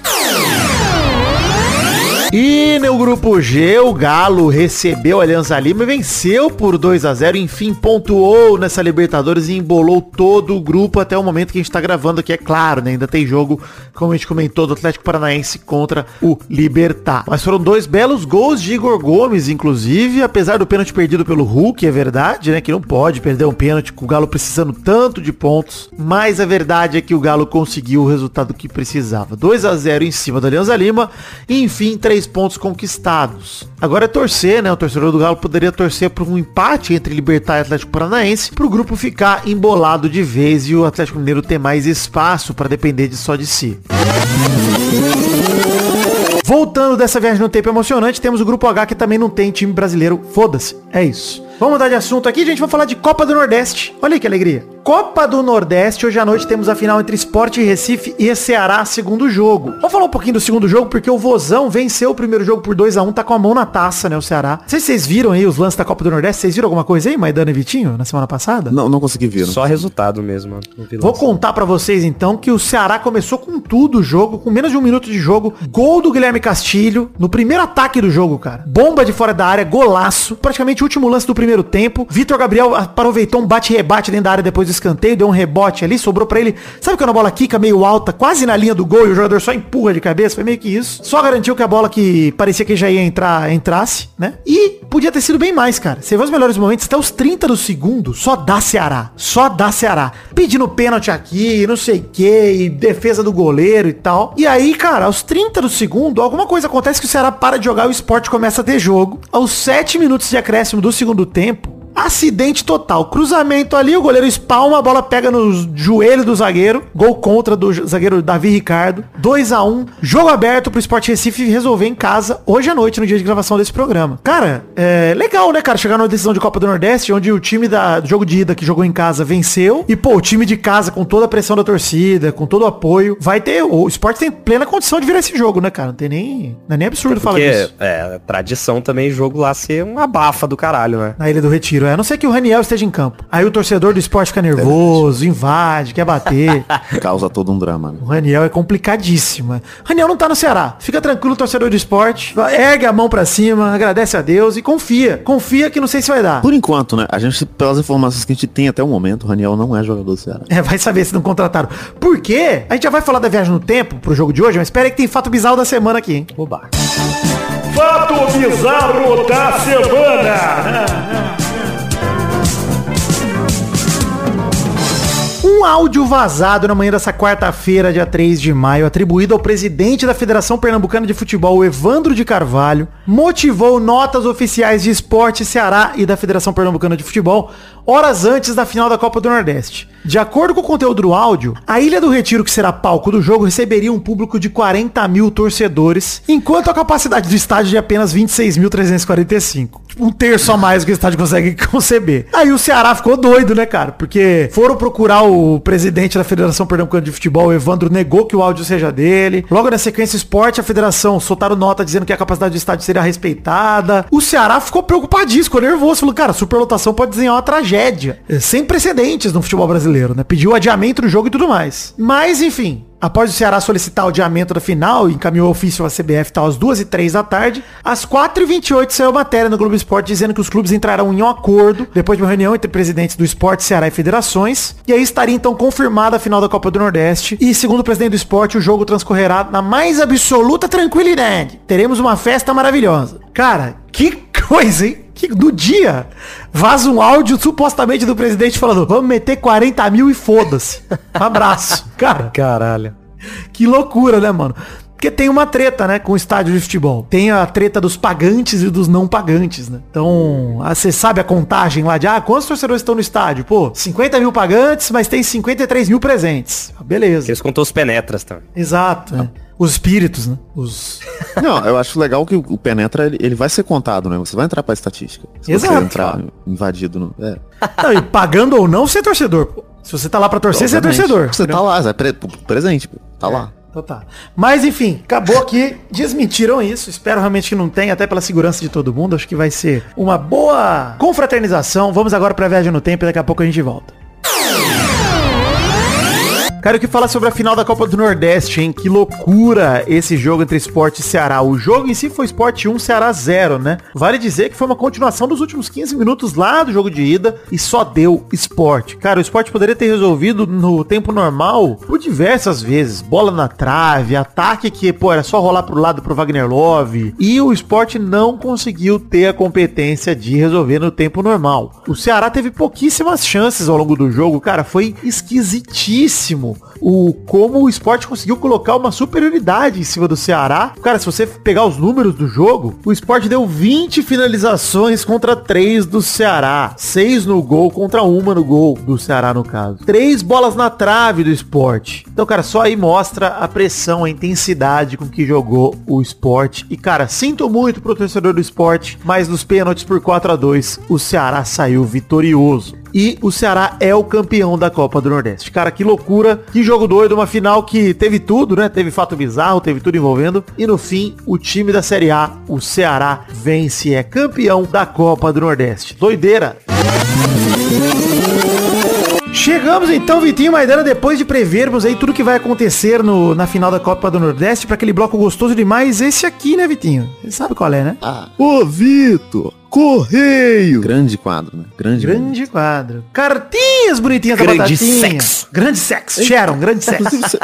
E no grupo G, o Galo recebeu a Alianza Lima e venceu por 2 a 0 Enfim, pontuou nessa Libertadores e embolou todo o grupo até o momento que a gente tá gravando aqui, é claro, né? Ainda tem jogo, como a gente comentou, do Atlético Paranaense contra o Libertar. Mas foram dois belos gols de Igor Gomes, inclusive, apesar do pênalti perdido pelo Hulk, é verdade, né? Que não pode perder um pênalti com o Galo precisando tanto de pontos. Mas a verdade é que o Galo conseguiu o resultado que precisava. 2 a 0 em cima da Alianza Lima. E, enfim, três pontos conquistados. Agora é torcer, né? O torcedor do Galo poderia torcer por um empate entre Libertar e Atlético Paranaense para o grupo ficar embolado de vez e o Atlético Mineiro ter mais espaço para depender de só de si. Voltando dessa viagem no tempo emocionante, temos o grupo H que também não tem time brasileiro. Foda-se. É isso. Vamos mudar de assunto aqui, gente. Vamos falar de Copa do Nordeste. Olha aí que alegria. Copa do Nordeste, hoje à noite temos a final entre Esporte Recife e Ceará, segundo jogo. Vamos falar um pouquinho do segundo jogo, porque o Vozão venceu o primeiro jogo por 2 a 1 tá com a mão na taça, né, o Ceará. Não sei se vocês viram aí os lances da Copa do Nordeste. Vocês viram alguma coisa aí, Maidana e Vitinho, na semana passada? Não, não consegui ver. Não. Só resultado mesmo. Vou contar pra vocês então que o Ceará começou com tudo o jogo, com menos de um minuto de jogo. Gol do Guilherme Castilho no primeiro ataque do jogo, cara. Bomba de fora da área, golaço. Praticamente o último lance do primeiro tempo. Vitor Gabriel aproveitou um bate-rebate dentro da área depois do escanteio, deu um rebote ali, sobrou pra ele. Sabe quando a bola quica meio alta, quase na linha do gol e o jogador só empurra de cabeça? Foi meio que isso. Só garantiu que a bola que parecia que já ia entrar, entrasse, né? E podia ter sido bem mais, cara. Você vê os melhores momentos, até os 30 do segundo, só dá Ceará. Só dá Ceará. Pedindo pênalti aqui, não sei o que, e defesa do goleiro e tal. E aí, cara, aos 30 do segundo, alguma coisa acontece que o Ceará para de jogar e o esporte começa a ter jogo. Aos 7 minutos de acréscimo do segundo tempo, Acidente total. Cruzamento ali, o goleiro espalma, a bola pega no joelho do zagueiro. Gol contra do zagueiro Davi Ricardo. 2 a 1 Jogo aberto pro Sport Recife resolver em casa hoje à noite, no dia de gravação desse programa. Cara, é legal, né, cara? Chegar numa decisão de Copa do Nordeste, onde o time da, do jogo de ida que jogou em casa venceu. E, pô, o time de casa, com toda a pressão da torcida, com todo o apoio, vai ter. O Sport tem plena condição de virar esse jogo, né, cara? Não tem nem. Não é nem absurdo falar disso. é tradição também jogo lá ser uma bafa do caralho, né? Na Ilha do Retiro, é. A não ser que o Raniel esteja em campo. Aí o torcedor do esporte fica nervoso, invade, quer bater. Causa todo um drama. Né? O Raniel é complicadíssimo. O Raniel não tá no Ceará. Fica tranquilo, torcedor do esporte. Ergue a mão pra cima, agradece a Deus e confia. Confia que não sei se vai dar. Por enquanto, né? A gente, pelas informações que a gente tem até o momento, o Raniel não é jogador do Ceará. É, vai saber se não contrataram. Por quê? A gente já vai falar da viagem no tempo pro jogo de hoje, mas espera aí que tem fato bizarro da semana aqui, hein? Oba. Fato bizarro da semana. Um áudio vazado na manhã dessa quarta-feira, dia 3 de maio, atribuído ao presidente da Federação Pernambucana de Futebol, Evandro de Carvalho, motivou notas oficiais de esporte Ceará e da Federação Pernambucana de Futebol horas antes da final da Copa do Nordeste. De acordo com o conteúdo do áudio, a Ilha do Retiro, que será palco do jogo, receberia um público de 40 mil torcedores, enquanto a capacidade do estádio é de apenas 26.345. Um terço a mais que o estádio consegue conceber. Aí o Ceará ficou doido, né, cara? Porque foram procurar o presidente da Federação Pernambucana de Futebol, Evandro, negou que o áudio seja dele. Logo na sequência, esporte, a federação soltaram nota dizendo que a capacidade do estádio seria respeitada. O Ceará ficou preocupadíssimo, ficou nervoso. Falou, cara, superlotação pode desenhar uma tragédia. Sem precedentes no futebol brasileiro, né? Pediu adiamento do jogo e tudo mais. Mas, enfim, Após o Ceará solicitar o adiamento da final e encaminhou o ofício à CBF tal às 2 e 3 da tarde, às 4 e 28 saiu matéria no Globo Esporte dizendo que os clubes entrarão em um acordo depois de uma reunião entre presidentes do esporte, Ceará e federações. E aí estaria então confirmada a final da Copa do Nordeste. E segundo o presidente do esporte, o jogo transcorrerá na mais absoluta tranquilidade. Teremos uma festa maravilhosa. Cara, que coisa, hein? Que do dia vaza um áudio supostamente do presidente falando vamos meter 40 mil e foda-se. Um abraço. Cara, Caralho. que loucura, né, mano? Porque tem uma treta, né, com o estádio de futebol. Tem a treta dos pagantes e dos não pagantes, né? Então, ah, você sabe a contagem lá de, ah, quantos torcedores estão no estádio? Pô, 50 mil pagantes, mas tem 53 mil presentes. Ah, Beleza. Eles contou os penetras também. Exato. né? Os espíritos, né? Os... Não, eu acho legal que o Penetra, ele, ele vai ser contado, né? Você vai entrar pra estatística. Se Exato. você entrar invadido no... É. Não, e pagando ou não, ser torcedor. pô. Se você tá lá pra torcer, você é Obviamente. torcedor. Você tá lá, é pre- presente, pô. tá lá. Então tá. Mas enfim, acabou aqui. Desmentiram isso. Espero realmente que não tenha, até pela segurança de todo mundo. Acho que vai ser uma boa confraternização. Vamos agora pra viagem no tempo e daqui a pouco a gente volta. Quero que fala sobre a final da Copa do Nordeste, hein? Que loucura esse jogo entre Sport e Ceará. O jogo em si foi Sport 1, Ceará 0, né? Vale dizer que foi uma continuação dos últimos 15 minutos lá do jogo de ida e só deu Sport. Cara, o Sport poderia ter resolvido no tempo normal por diversas vezes. Bola na trave, ataque que, pô, era só rolar pro lado pro Wagner Love. E o Sport não conseguiu ter a competência de resolver no tempo normal. O Ceará teve pouquíssimas chances ao longo do jogo. Cara, foi esquisitíssimo o como o esporte conseguiu colocar uma superioridade em cima do Ceará. Cara, se você pegar os números do jogo, o esporte deu 20 finalizações contra 3 do Ceará. 6 no gol contra uma no gol do Ceará, no caso. Três bolas na trave do esporte. Então, cara, só aí mostra a pressão, a intensidade com que jogou o esporte. E, cara, sinto muito pro torcedor do esporte, mas nos pênaltis por 4 a 2 o Ceará saiu vitorioso. E o Ceará é o campeão da Copa do Nordeste. Cara, que loucura, que jogo doido, uma final que teve tudo, né? Teve fato bizarro, teve tudo envolvendo. E no fim, o time da Série A, o Ceará, vence e é campeão da Copa do Nordeste. Doideira! Chegamos então, Vitinho Maidana, depois de prevermos aí tudo que vai acontecer no, na final da Copa do Nordeste, para aquele bloco gostoso demais, esse aqui, né, Vitinho? Você sabe qual é, né? Ô, Vitor! Correio! Grande quadro, né? Grande. Grande quadro. Cartinhas bonitinhas Grande da batatinha. sexo. Grande sexo. Sharon, grande sexo. Você,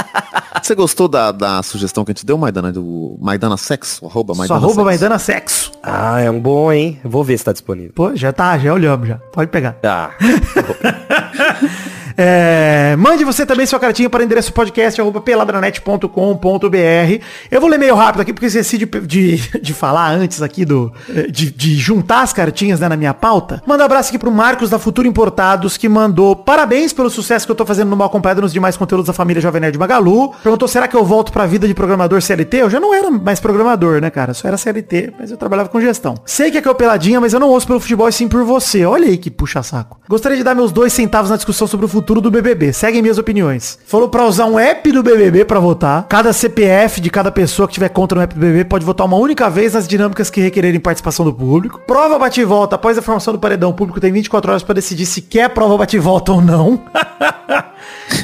você gostou da, da sugestão que a gente deu, Maidana, do Maidana Sexo? Arroba Só Maidana arroba Sexo? Maidana sexo. Ah, é um bom, hein? Eu Vou ver se tá disponível. Pô, já tá, já olhamos já. Pode pegar. Ah, É, mande você também sua cartinha para endereço podcast peladranet.com.br. Eu vou ler meio rápido aqui porque esqueci de, de, de falar antes aqui do de, de juntar as cartinhas né, na minha pauta. Manda um abraço aqui pro Marcos da Futuro Importados que mandou parabéns pelo sucesso que eu tô fazendo no Mal Acompanhado nos demais conteúdos da família Jovem Nerd Magalu. Perguntou será que eu volto pra vida de programador CLT? Eu já não era mais programador, né, cara? Só era CLT, mas eu trabalhava com gestão. Sei que é que eu peladinha, mas eu não ouço pelo futebol e sim por você. Olha aí que puxa saco. Gostaria de dar meus dois centavos na discussão sobre o futuro do BBB. Seguem minhas opiniões. Falou pra usar um app do BBB pra votar. Cada CPF de cada pessoa que tiver conta no app do BBB pode votar uma única vez nas dinâmicas que requererem participação do público. Prova bate e volta. Após a formação do paredão, o público tem 24 horas pra decidir se quer prova bate e volta ou não.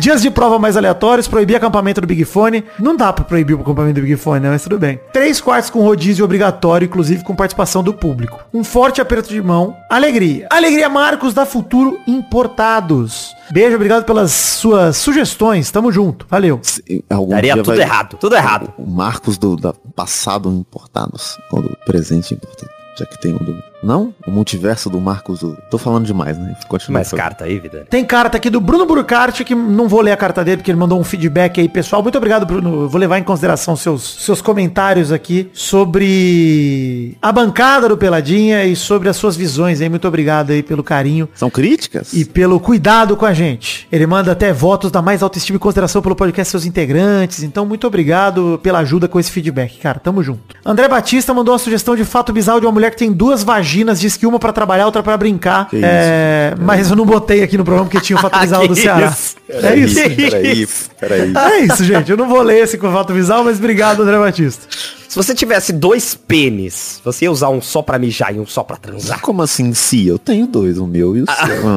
Dias de prova mais aleatórios, proibir acampamento do Big Fone. Não dá pra proibir o acampamento do Big Fone, né? Mas tudo bem. Três quartos com rodízio obrigatório, inclusive com participação do público. Um forte aperto de mão. Alegria. Alegria Marcos da Futuro Importados. Beijo beijo, obrigado pelas suas sugestões. Tamo junto. Valeu. Se- algum Daria tudo vai- errado, tudo errado. O Marcos do da passado importados. Quando o presente importado. Já que tem um do. Não? O multiverso do Marcos do. Tô falando demais, né? Continua. Mais carta aí, vida. Tem carta aqui do Bruno Burkhardt, que não vou ler a carta dele, porque ele mandou um feedback aí, pessoal. Muito obrigado, Bruno. Vou levar em consideração seus, seus comentários aqui sobre a bancada do Peladinha e sobre as suas visões aí. Muito obrigado aí pelo carinho São críticas? e pelo cuidado com a gente. Ele manda até votos da mais autoestima e consideração pelo podcast seus integrantes. Então, muito obrigado pela ajuda com esse feedback, cara. Tamo junto. André Batista mandou uma sugestão de fato bizarro de uma mulher que tem duas vaginas, diz que uma pra trabalhar, outra pra brincar. É, mas eu não botei aqui no programa porque tinha o fato bizarro do Ceará. É isso. Peraí, peraí. É isso, gente. Eu não vou ler esse com fato bizarro, mas obrigado, André Batista. Se você tivesse dois pênis, você ia usar um só pra mijar e um só pra transar? Como assim, se? Eu tenho dois, o meu e o seu.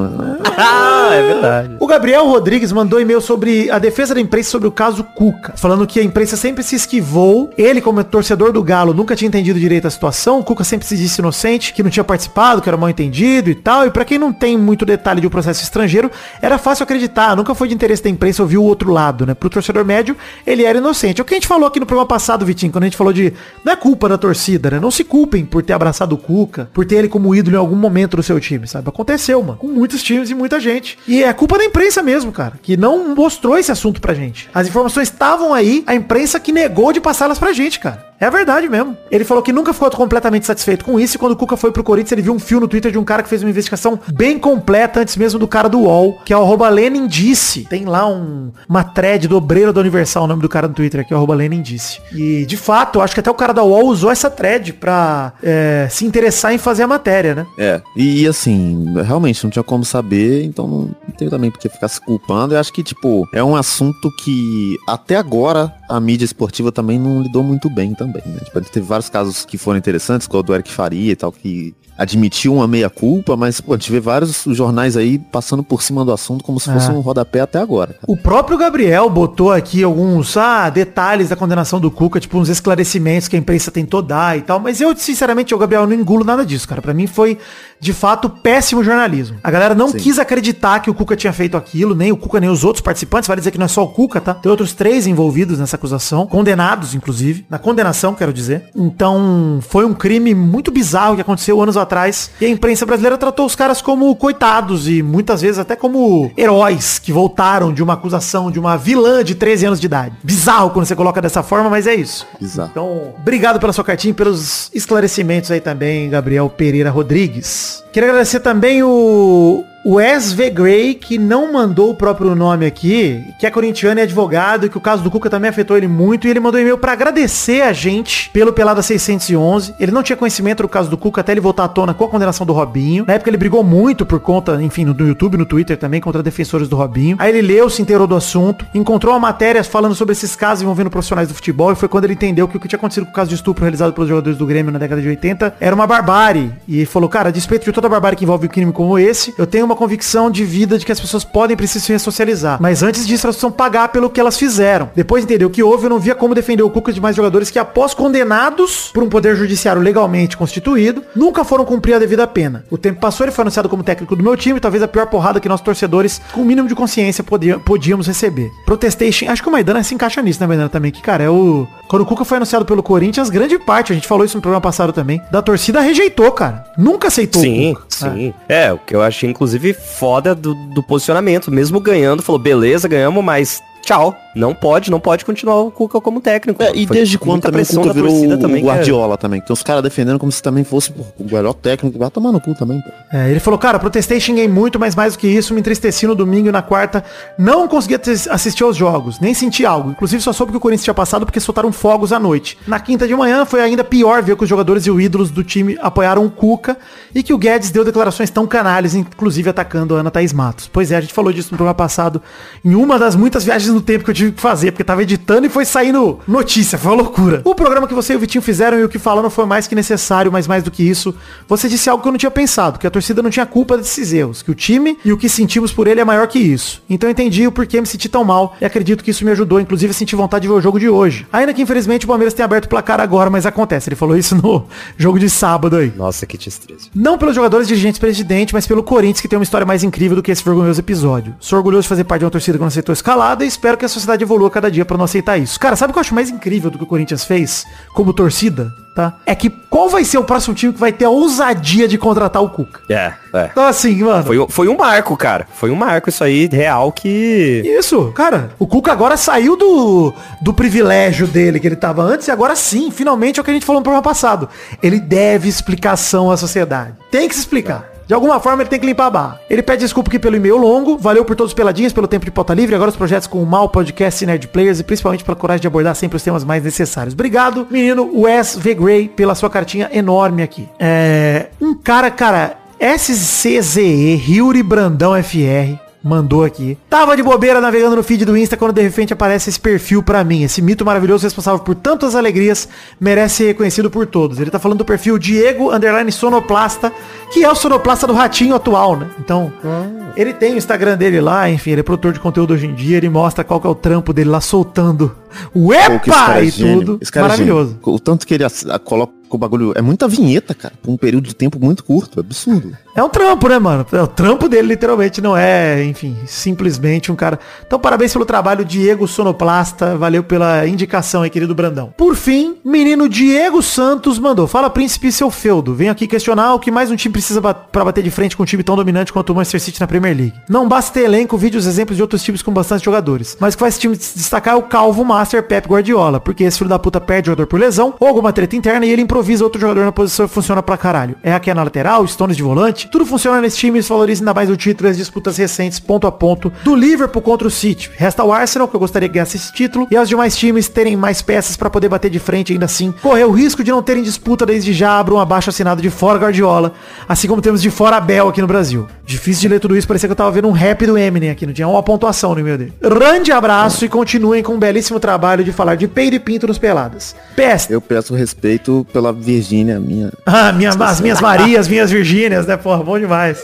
Ah, Ah, é verdade. O Gabriel Rodrigues mandou e-mail sobre a defesa da imprensa sobre o caso Cuca, falando que a imprensa sempre se esquivou. Ele, como torcedor do Galo, nunca tinha entendido direito a situação. O Cuca sempre se disse inocente, que não tinha participado, que era mal entendido e tal. E pra quem não tem muito detalhe de um processo estrangeiro, era fácil acreditar. Nunca foi de interesse da imprensa ouvir o outro lado, né? Pro torcedor médio, ele era inocente. É o que a gente falou aqui no programa passado, Vitinho, quando a gente falou de. Não é culpa da torcida, né? Não se culpem por ter abraçado o Cuca, por ter ele como ídolo em algum momento do seu time, sabe? Aconteceu, mano. Com muitos times e muita gente. E é culpa da imprensa mesmo, cara. Que não mostrou esse assunto pra gente. As informações estavam aí, a imprensa que negou de passá-las pra gente, cara. É verdade mesmo. Ele falou que nunca ficou completamente satisfeito com isso e quando o Cuca foi pro Corinthians, ele viu um fio no Twitter de um cara que fez uma investigação bem completa antes mesmo do cara do UOL, que é o Lenin Disse. Tem lá um, uma thread do Obreiro da Universal, o nome do cara no Twitter aqui, o Lenin Disse. E, de fato, acho que até o cara da UOL usou essa thread pra é, se interessar em fazer a matéria, né? É, e assim, realmente não tinha como saber, então não, não tenho também porque ficar se culpando. Eu acho que, tipo, é um assunto que até agora a mídia esportiva também não lidou muito bem também, né? Tipo, teve vários casos que foram interessantes, como o do Eric Faria e tal, que admitiu uma meia-culpa, mas, pô, a gente vê vários jornais aí passando por cima do assunto como se fosse É. um rodapé até agora. O próprio Gabriel botou aqui alguns ah, detalhes da condenação do Cuca, tipo uns esclarecimentos que a imprensa tentou dar e tal, mas eu, sinceramente, o Gabriel, não engulo nada disso, cara. Pra mim foi, de fato, péssimo jornalismo. A galera não Sim. quis acreditar que o Cuca tinha feito aquilo, nem o Cuca, nem os outros participantes. Vale dizer que não é só o Cuca, tá? Tem outros três envolvidos nessa acusação, condenados, inclusive. Na condenação, quero dizer. Então, foi um crime muito bizarro que aconteceu anos atrás. E a imprensa brasileira tratou os caras como coitados e muitas vezes até como heróis que voltaram de uma acusação de uma vilã de 13 anos de idade. Bizarro quando você coloca dessa forma, mas é isso. Bizarro. Então, obrigado pela sua cartinha e pelos esclarecimentos aí também, Gabriel Pereira Rodrigues. Queria agradecer também o, o SV Gray, que não mandou o próprio nome aqui, que é corintiano e advogado, que o caso do Cuca também afetou ele muito, e ele mandou um e-mail pra agradecer a gente pelo Pelada 611. Ele não tinha conhecimento do caso do Cuca até ele voltar à tona com a condenação do Robinho. Na época ele brigou muito por conta, enfim, no, YouTube, no Twitter também, contra defensores do Robinho. Aí ele leu, se inteirou do assunto, encontrou uma matéria falando sobre esses casos envolvendo profissionais do futebol, e foi quando ele entendeu que o que tinha acontecido com o caso de estupro realizado pelos jogadores do Grêmio na década de 80 era uma barbárie. E falou, cara, a despeito de toda a barbárie que envolve um crime como esse, eu tenho uma convicção de vida de que as pessoas podem precisam se ressocializar. Mas antes disso, elas precisam pagar pelo que elas fizeram. Depois de entender o que houve, eu não via como defender o Cuca e demais jogadores que, após condenados por um poder judiciário legalmente constituído, nunca foram cumprir a devida pena. O tempo passou, ele foi anunciado como técnico do meu time, talvez a pior porrada que nós torcedores, com o mínimo de consciência, podíamos receber. Protestation, acho que o Maidana se encaixa nisso, né, Maidana, também, que, cara, é o... Quando o Cuca foi anunciado pelo Corinthians, grande parte, a gente falou isso no programa passado também, da torcida rejeitou, cara. Nunca aceitou Sim, o Cuca. sim. É. o que eu achei, inclusive, foda do, do posicionamento. Mesmo ganhando, falou, beleza, ganhamos, mas tchau. Não pode, não pode continuar o Cuca como técnico. É, e Foi desde quando também o pressão Cuca da virou torcida o, também, o é- Guardiola também? Que tem os caras defendendo como se também fosse pô, o melhor técnico. Vai tomar no cu também, pô. É, ele falou, cara, protestei, xinguei muito, mas mais do que isso, me entristeci no domingo e na quarta. Não conseguia te- assistir aos jogos, nem senti algo. Inclusive só soube que o Corinthians tinha passado porque soltaram fogos à noite. Na quinta de manhã foi ainda pior ver que os jogadores e os ídolos do time apoiaram o Cuca e que o Guedes deu declarações tão canalhas, inclusive atacando a Ana Thaís Matos. Pois é, a gente falou disso no programa passado, em uma das muitas viagens no tempo que eu tive tive que fazer, porque tava editando e foi saindo notícia, foi uma loucura. O programa que você e o Vitinho fizeram e o que não foi mais que necessário, mas mais do que isso, você disse algo que eu não tinha pensado, que a torcida não tinha culpa desses erros, que o time e o que sentimos por ele é maior que isso. Então eu entendi o porquê me senti tão mal e acredito que isso me ajudou, inclusive, a sentir vontade de ver o jogo de hoje. Ainda que infelizmente o Palmeiras tenha aberto o placar agora, mas acontece. Ele falou isso no jogo de sábado aí. Nossa, que tristeza. Não pelos jogadores, dirigentes, presidente, mas pelo Corinthians, que tem uma história mais incrível do que esse vergonhoso episódio. Sou orgulhoso de fazer parte de uma torcida que não aceitou escalada e espero que a sociedade evolua cada dia pra não aceitar isso. Cara, sabe o que eu acho mais incrível do que o Corinthians fez como torcida? Tá? É que qual vai ser o próximo time que vai ter a ousadia de contratar o Cuca? É, é. Então assim, mano. Foi, foi um marco, cara. Foi um marco isso aí, real, que... Isso, cara. O Cuca agora saiu do, do privilégio dele que ele tava antes e agora sim, finalmente é o que a gente falou no programa passado. Ele deve explicação à sociedade. Tem que se explicar. De alguma forma ele tem que limpar a barra. Ele pede desculpa aqui pelo e-mail longo, valeu por todos os peladinhas, pelo tempo de pauta livre, agora os projetos com o Mal Podcast e Nerd Players e principalmente pela coragem de abordar sempre os temas mais necessários. Obrigado, menino Wes V. Gray, pela sua cartinha enorme aqui. É... Um cara, cara, SCZE, Yuri Brandão FR, mandou aqui. Tava de bobeira navegando no feed do Insta quando de repente aparece esse perfil pra mim. Esse mito maravilhoso responsável por tantas alegrias merece ser reconhecido por todos. Ele tá falando do perfil Diego Underline Sonoplasta, que é o sonoplasta do Ratinho atual, né? Então, ele tem o Instagram dele lá, enfim, ele é produtor de conteúdo hoje em dia, ele mostra qual que é o trampo dele lá soltando o Pô, EPA é e tudo. É Maravilhoso. O tanto que ele coloca o bagulho. É muita vinheta, cara. Um período de tempo muito curto. É absurdo. É um trampo, né, mano? É, O trampo dele literalmente não é, enfim, simplesmente um cara. Então, parabéns pelo trabalho, Diego Sonoplasta. Valeu pela indicação aí, querido Brandão. Por fim, menino Diego Santos mandou. Fala, príncipe seu feudo. Venho aqui questionar o que mais um time precisa ba pra bater de frente com um time tão dominante quanto o Manchester City na Premier League. Não basta ter elenco, vídeos, exemplos de outros times com bastante jogadores. Mas o que faz esse time destacar é o calvo master Pep Guardiola. Porque esse filho da puta perde jogador por lesão ou alguma treta interna e ele improvisa outro jogador na posição e funciona pra caralho. É aqui na lateral, Stones de volante. Tudo funciona nesse time isso valoriza ainda mais o título e as disputas recentes, ponto a ponto, do Liverpool contra o City. Resta o Arsenal, que eu gostaria que ganhasse esse título, e os demais times terem mais peças pra poder bater de frente ainda assim. Correr o risco de não terem disputa desde já abra um abaixo assinado de fora Guardiola, assim como temos de fora Abel aqui no Brasil. Difícil de ler tudo isso, parecia que eu tava vendo um rap do Eminem aqui, não tinha uma pontuação no e-mail dele. Grande abraço e continuem com um belíssimo trabalho de falar de peido e pinto nos peladas. PS. Eu peço respeito pela Virgínia, minha. Ah, minha, as minhas Marias, minhas Virgínias, né, porra, bom demais.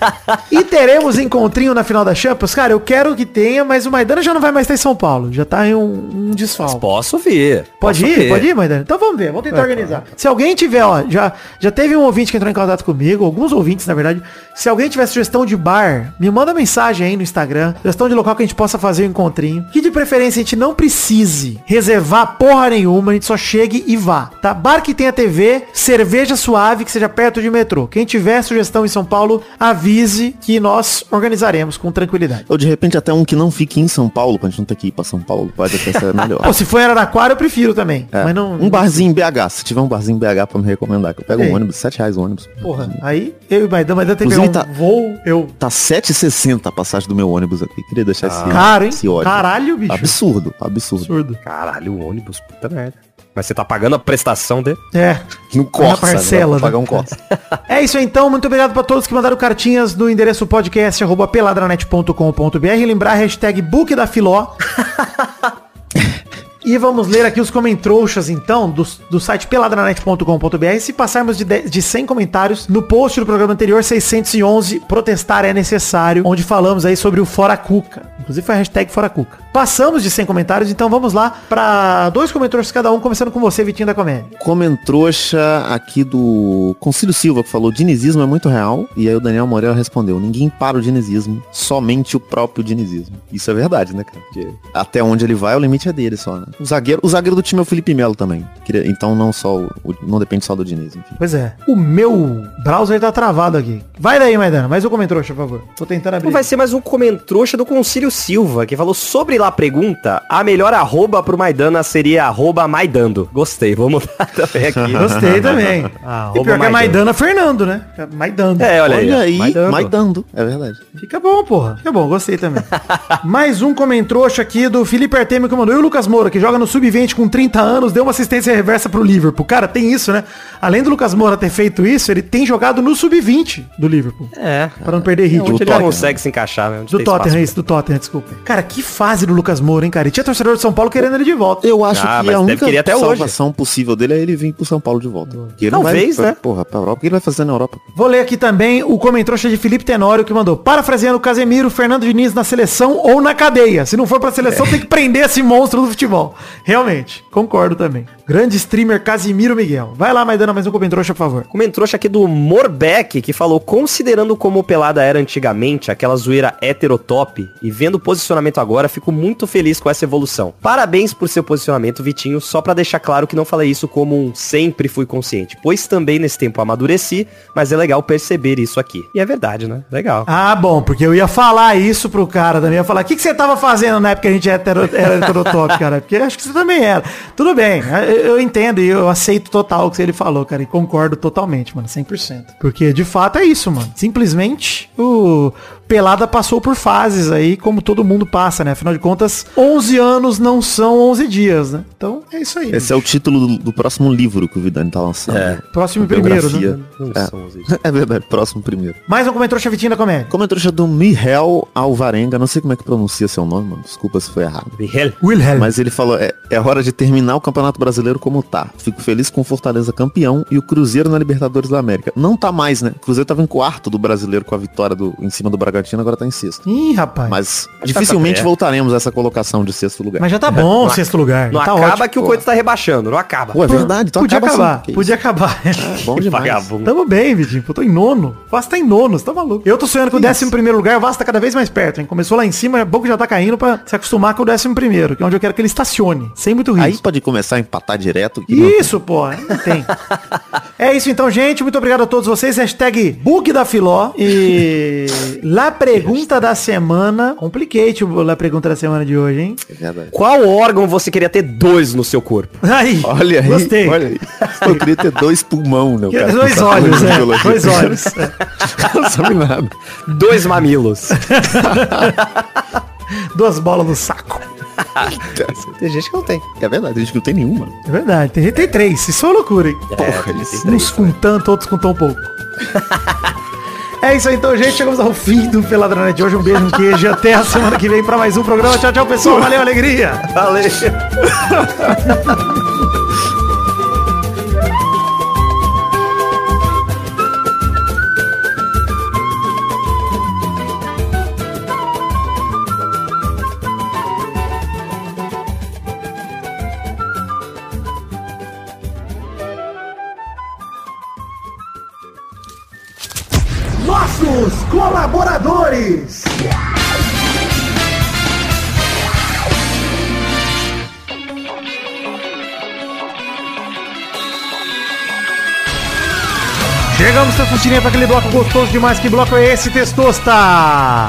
e teremos encontrinho na final da Champions? Cara, eu quero que tenha, mas o Maidana já não vai mais estar em São Paulo, já tá em um, um desfalque. Posso vir. Pode posso ir? Pode ir, Maidana? Então vamos ver, vamos tentar organizar. Se alguém tiver, ó, já, já teve um ouvinte que entrou em contato comigo, alguns ouvintes, na verdade. Se alguém tiver sugestão de bar, me manda mensagem aí no Instagram. Sugestão de local que a gente possa fazer um encontrinho. Que de preferência a gente não precise reservar porra nenhuma, a gente só chegue e vá, tá? Bar que tenha TV, cerveja suave, que seja perto de metrô. Quem tiver sugestão em São Paulo, avise que nós organizaremos com tranquilidade. Ou de repente até um que não fique em São Paulo, pra gente não ter que ir pra São Paulo. Pode até ser melhor. Pô, se for em Araraquara, eu prefiro também. É. Mas não. Um barzinho em BH. Se tiver um barzinho em BH pra me recomendar, que eu pego Ei. um ônibus, 7 reais o ônibus. Porra, aí eu e o Maidana, Maidana tem que pegar um tá- voo, eu Tá 7,60 a passagem do meu ônibus aqui. Queria deixar esse, Caro, hein? esse ódio. Caralho, bicho. Absurdo, absurdo. Absurdo. Caralho, o ônibus, puta merda. Mas você tá pagando a prestação dele? É. No Corsa, parcela, né? né? Vou pagar um Corsa. É isso aí, então. Muito obrigado pra todos que mandaram cartinhas no endereço podcast arroba peladranet.com.br. Lembrar a hashtag book da Filó. E vamos ler aqui os comentrouxas, então, do, do site peladranet.com.br. Se passarmos de, 10 de 100 comentários, no post do programa anterior, 611, protestar é necessário, onde falamos aí sobre o Fora Cuca. Inclusive foi a hashtag Fora Cuca. Passamos de 100 comentários, então vamos lá pra dois comentrouxas cada um, começando com você, Vitinho da Comédia. Comentrouxa aqui do Concílio Silva, que falou dinizismo é muito real. E aí o Daniel Moreira respondeu, ninguém para o dinizismo, somente o próprio dinizismo. Isso é verdade, né, cara? Porque até onde ele vai, o limite é dele só, né? O zagueiro, o zagueiro do time é o Felipe Melo também. Então não só o, não depende só do Diniz, enfim. Pois é. O meu browser tá travado aqui. Vai daí, Maidana. Mais um comentrouxa, por favor. Tô tentando abrir. Não vai ser mais um comentrouxa do Concílio Silva, que falou sobre lá a pergunta, a melhor arroba pro Maidana seria arroba Maidando. Gostei, vou mudar também aqui. Gostei também. Arroba e pior que é Maidana. Maidana Fernando, né? É Maidando. É, olha, Olha aí. aí, Maidando. Maidando, é verdade. Fica bom, porra. Fica bom, gostei também. Mais um comentrouxa aqui do Felipe Artemio que mandou. E o Lucas Moura, que joga no Sub-20 com 30 anos, deu uma assistência reversa pro Liverpool. Cara, tem isso, né? Além do Lucas Moura ter feito isso, ele tem jogado no Sub-20 do Liverpool. É. Pra não perder ritmo. Onde ele Tottenham. consegue se encaixar, né? Do Tottenham, isso, do Tottenham. desculpa. Cara, que fase do Lucas Moura, hein, cara? E tinha torcedor de São Paulo querendo ele de volta. Eu acho Ah, que a única até hoje. salvação possível dele é ele vir pro São Paulo de volta. Que ele Talvez, não vai, né? Porra, pra Europa. O que ele vai fazer na Europa? Vou ler aqui também o comentário de Felipe Tenório que mandou Parafraseando Casemiro, Fernando Diniz na seleção ou na cadeia. Se não for pra seleção, tem que prender esse monstro do futebol. Realmente, concordo também. Grande streamer Casimiro Miguel. Vai lá, Maidana, mais um comentário, por favor. Comentário aqui do Morbeck, que falou, considerando como o Pelada era antigamente, aquela zoeira heterotop, e vendo o posicionamento agora, fico muito feliz com essa evolução. Parabéns por seu posicionamento, Vitinho, só pra deixar claro que não falei isso como um sempre fui consciente, pois também nesse tempo amadureci, mas é legal perceber isso aqui. E é verdade, né? Legal. Ah, bom, porque eu ia falar isso pro cara também. Ia falar, o que, que você tava fazendo na época que a gente era heterotop, cara? Porque acho que você também era. Tudo bem, eu, eu entendo e eu aceito total o que ele falou, cara. E concordo totalmente, mano, 100%. Porque, de fato, é isso, mano. Simplesmente, o Pelada passou por fases aí, como todo mundo passa, né? Afinal de contas, 11 anos não são 11 dias, né? Então, é isso aí. Esse é o título do, do próximo livro que o Vidani tá lançando. É. Próximo A primeiro, biografia. né? Não É. são os É verdade, próximo primeiro. Mais um comentário chavitinho da comédia. Comentário do Mihel Alvarenga, não sei como é que pronuncia seu nome, mano. Desculpa se foi errado. Wilhelm. Mas ele falou, é, é hora de terminar o Campeonato Brasileiro como tá. Fico feliz com o Fortaleza campeão e o Cruzeiro na Libertadores da América. Não tá mais, né? O Cruzeiro tava em quarto do Brasileiro com a vitória do, em cima do Bragantino, agora tá em sexto. Ih, rapaz. Mas dificilmente perto. voltaremos a essa colocação de sexto lugar. Mas já tá bom o sexto lugar. Não tá acaba ótimo. que o coito tá rebaixando, não acaba. Pô, é verdade, então Podia acaba acabar, assim. Podia acabar. Bom demais. Vagabundo. Tamo bem, Vitinho. Pô, tô em nono. O Vasco tá em nono, você tá maluco. Eu tô sonhando com o décimo primeiro lugar, o Vasco tá cada vez mais perto, hein? Começou lá em cima, é bom que já tá caindo pra se acostumar com o décimo primeiro, que é onde eu quero que ele estacione, sem muito Aí risco. pode começar a empatar direto. que não- Isso, pô, não tem. é isso então, gente. Muito obrigado a todos vocês. Hashtag bug da Filó. E lá pergunta da semana. Complicate o lá pergunta da semana de hoje, hein? É verdade. Qual órgão você queria ter dois no seu corpo? Aí. Olha aí, Gostei. olha aí. Eu queria ter dois pulmão, né? cara Dois olhos, né? biologia. Dois olhos. É. Não sabe nada. Dois mamilos. Duas bolas no saco. Tem gente que não tem. É verdade, a gente não tem nenhuma. É verdade. Tem gente que tem três. Isso é loucura, hein? Porra, tem isso. Uns com tanto, outros com tão pouco. É isso aí então, gente. Chegamos ao fim do Peladranet de hoje. Um beijo, um queijo. Até a semana que vem para mais um programa. Tchau, tchau, pessoal. Valeu, alegria. Valeu. Chegamos, Testostirinha, para aquele bloco gostoso demais. Que bloco é esse, Testosta?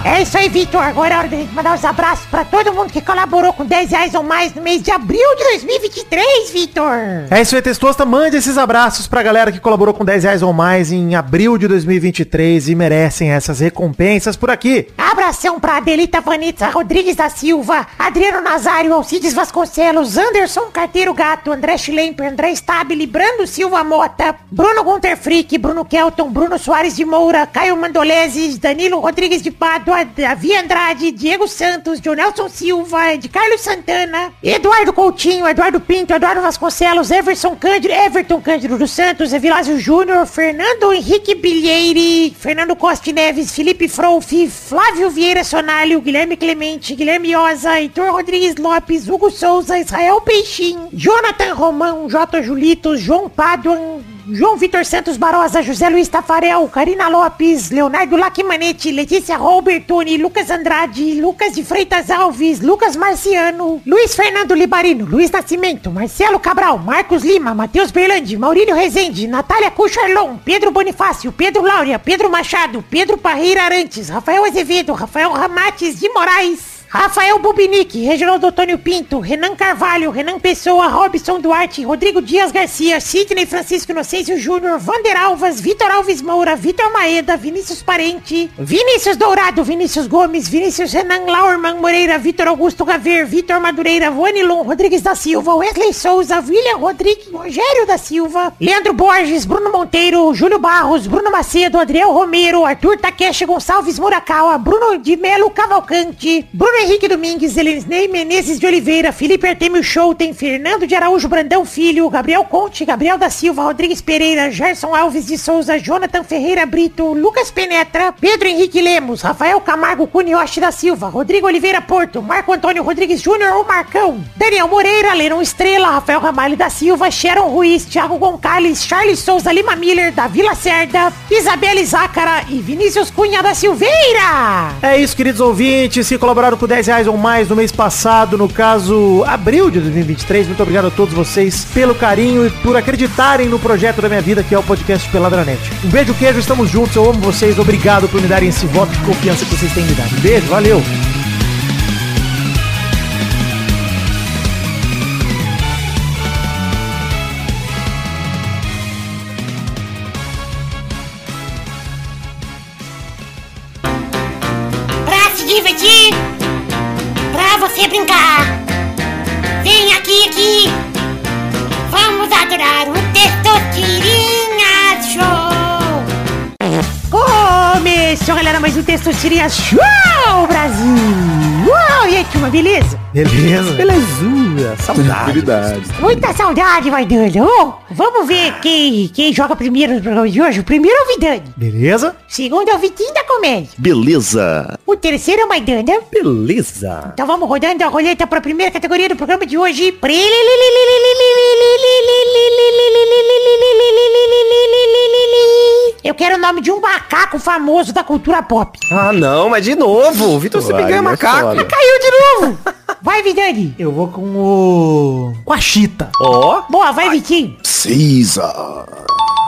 É isso aí, Vitor. Agora é hora gente mandar os abraços pra todo mundo que colaborou com 10 reais ou mais no mês de abril de 2023, Vitor. É isso aí, Testosta. Mande esses abraços pra galera que colaborou com 10 reais ou mais em abril de 2023 e merecem essas recompensas por aqui. Abração pra Adelita Vanita Rodrigues da Silva, Adriano Nazário, Alcides Vasconcelos, Anderson Carteiro Gato, André Schlemper, André Stabile, Brando Silva Mota, Bruno Gunter Frick, Bruno Kelton, Bruno Soares de Moura, Caio Mandoleses, Danilo Rodrigues de Pádua, Davi Andrade, Diego Santos, Jonelson Silva, de Carlos Santana, Eduardo Coutinho, Eduardo Pinto, Eduardo Vasconcelos, Everson Cândido, Everton Cândido dos Santos, Evilásio Júnior, Fernando Henrique Bilheire, Fernando Costa Neves, Felipe Frouf, Flávio Vieira Sonalho, Guilherme Clemente, Guilherme Oza, Heitor Rodrigues Lopes, Hugo Souza, Israel Peixinho, Jonathan Romão, J. Julito, João Paduan, João Vitor Santos Barosa, José Luiz Tafarel, Karina Lopes, Leonardo Lacimanetti, Letícia Robertoni, Lucas Andrade, Lucas de Freitas Alves, Lucas Marciano, Luiz Fernando Libarino, Luiz Nascimento, Marcelo Cabral, Marcos Lima, Matheus Berlandi, Maurílio Rezende, Natália Cucharlon, Pedro Bonifácio, Pedro Laura, Pedro Machado, Pedro Parreira Arantes, Rafael Azevedo, Rafael Ramates de Moraes, Rafael Bubinic, Reginaldo Antônio Pinto, Renan Carvalho, Renan Pessoa, Robson Duarte, Rodrigo Dias Garcia, Sidney Francisco Inocêncio Júnior, Vander Alvas, Vitor Alves Moura, Vitor Maeda, Vinícius Parente, Vinícius Dourado, Vinícius Gomes, Vinícius Renan Laurman Moreira, Vitor Augusto Gaver, Vitor Madureira, Vanilon Rodrigues da Silva, Wesley Souza, William Rodrigues, Rogério da Silva, Leandro Borges, Bruno Monteiro, Júlio Barros, Bruno Macedo, Adriel Romero, Arthur Takeshi Gonçalves Murakawa, Bruno de Melo Cavalcante, Bruno Henrique Domingues, Elisnei Menezes de Oliveira, Felipe Artemio Schouten, Fernando de Araújo Brandão Filho, Gabriel Conte, Gabriel da Silva, Rodrigues Pereira, Gerson Alves de Souza, Jonathan Ferreira Brito, Lucas Penetra, Pedro Henrique Lemos, Rafael Camargo Cunioche da Silva, Rodrigo Oliveira Porto, Marco Antônio Rodrigues Júnior, o Marcão, Daniel Moreira, Leron Estrela, Rafael Ramalho da Silva, Sharon Ruiz, Thiago Gonçalves, Charles Souza Lima Miller, da Vila Cerda, Isabelle Zácara e Vinícius Cunha da Silveira. É isso, queridos ouvintes, que colaboraram com 10 reais ou mais no mês passado, no caso, abril de 2023. Muito obrigado a todos vocês pelo carinho e por acreditarem no projeto da minha vida, que é o podcast Peladranet. Um beijo, queijo, estamos juntos, eu amo vocês, obrigado por me darem esse voto de confiança que vocês têm me dado. Um beijo, valeu! Você brincar. Vem aqui, aqui. Vamos adorar o Testosterinha Show. Começou, galera, mais um Testosterinha Show, Brasil. Uau, e aí, turma, beleza? Beleza. Belezura, saudade. Tranquilidade. Muita saudade, vai dando. Ô, vamos ver quem, quem joga primeiro no programa de hoje. O primeiro é o Vidani. Beleza? O segundo é o Vitinho da Comédia. Beleza. O terceiro é o Maidana. Beleza. Então vamos rodando a roleta para a primeira categoria do programa de hoje. Eu quero o nome de um macaco famoso da cultura pop. Ah, não, mas de novo. O Vitor sempre Vai, ganha é macaco. Caiu de novo. Vai, Vidani. Eu vou com o... com a Chita. Ó, Boa, vai, Vitinho. Caesar.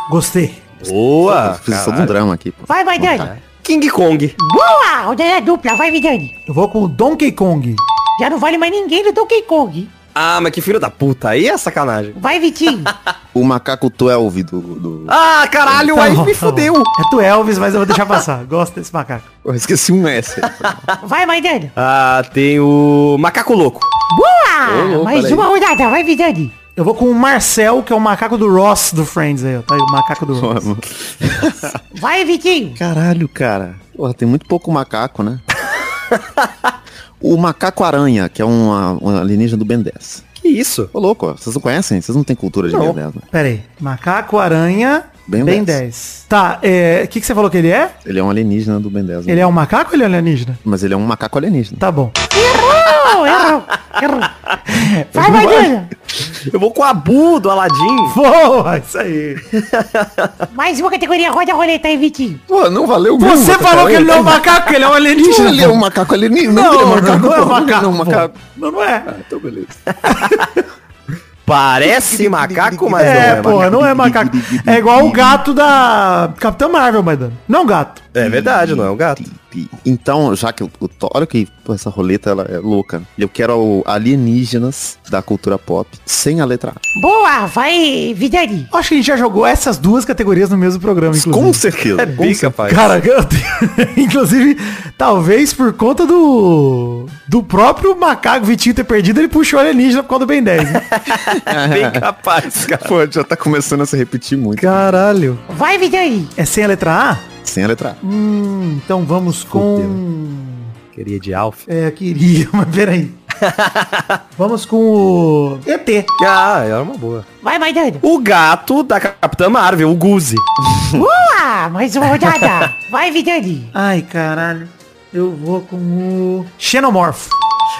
Gostei. boa. Fiz de um drama aqui, pô. Vai, Maidani. King Kong. Boa. Rodada dupla. Vai, Vidani. Eu vou com o Donkey Kong. Já não vale mais ninguém do Donkey Kong. Ah, mas que filho da puta. Aí é sacanagem. Vai, Vitinho. O macaco 12 do... do... Ah, caralho, Tá aí bom, me tá bom. fudeu. É tu Elvis, mas eu vou deixar passar. Gosto desse macaco. Eu esqueci um S. Vai, Maidani. Ah, tem o Macaco Louco. Boa. Ô, louco, mais uma rodada. Vai, Vidani. Eu vou com o Marcel, que é o macaco do Ross do Friends aí, ó. Tá aí o macaco do Ross. Vai, Vitinho. Caralho, cara. Porra, tem muito pouco macaco, né? o macaco aranha, que é uma, uma alienígena do Ben 10. Que isso? Ô, louco, ó, vocês não conhecem? Vocês não têm cultura de Não. Ben 10, né? Pera aí. Macaco, Ben bem 10. 10. Tá, é... O que, que você falou que ele é? Ele é um alienígena do Ben 10. né? Ele é um macaco ou ele é alienígena? Mas ele é um macaco alienígena. Tá bom. Errou, errou, errou. Vai, Maidana. Eu vou com o Abu do Aladdin. Boa, isso aí. Mais uma categoria. Roda a roleta aí, Vitinho. Pô, não valeu Você falou que ele não é um macaco, ele é um alienígena. Ele é um macaco alienígena. Não, é não, macaco, não é um macaco. Não, é um macaco. Não, não é. Então, beleza. Parece macaco, mas É, não é porra, macaco. não é macaco. É igual o gato da Capitã Marvel, Maidana. Não gato. É verdade, não é um gato. Então, já que o, o Thor- olha que pô, essa roleta ela é louca. Eu quero o alienígenas da cultura pop sem a letra A. Boa, vai, Vidani. Acho que a gente já jogou essas duas categorias no mesmo programa, inclusive. Com certeza. É bem capaz. Cara, eu tenho- inclusive, talvez por conta do do próprio macaco Vitinho ter perdido, ele puxou alienígena por conta do Ben 10. Né? bem capaz, cara. Pô, já tá começando a se repetir muito. Caralho. Vai, Vidani. É sem a letra A? Sem a letra A. Hum, então vamos com... Queria de Alf. É, queria, mas peraí. vamos com o ET. Ah, era uma boa. Vai, Maidana. O gato da Capitã Marvel, o Guzi. Boa, mais uma rodada. Vai, Vidani. Ai, caralho. Eu vou com o Xenomorph.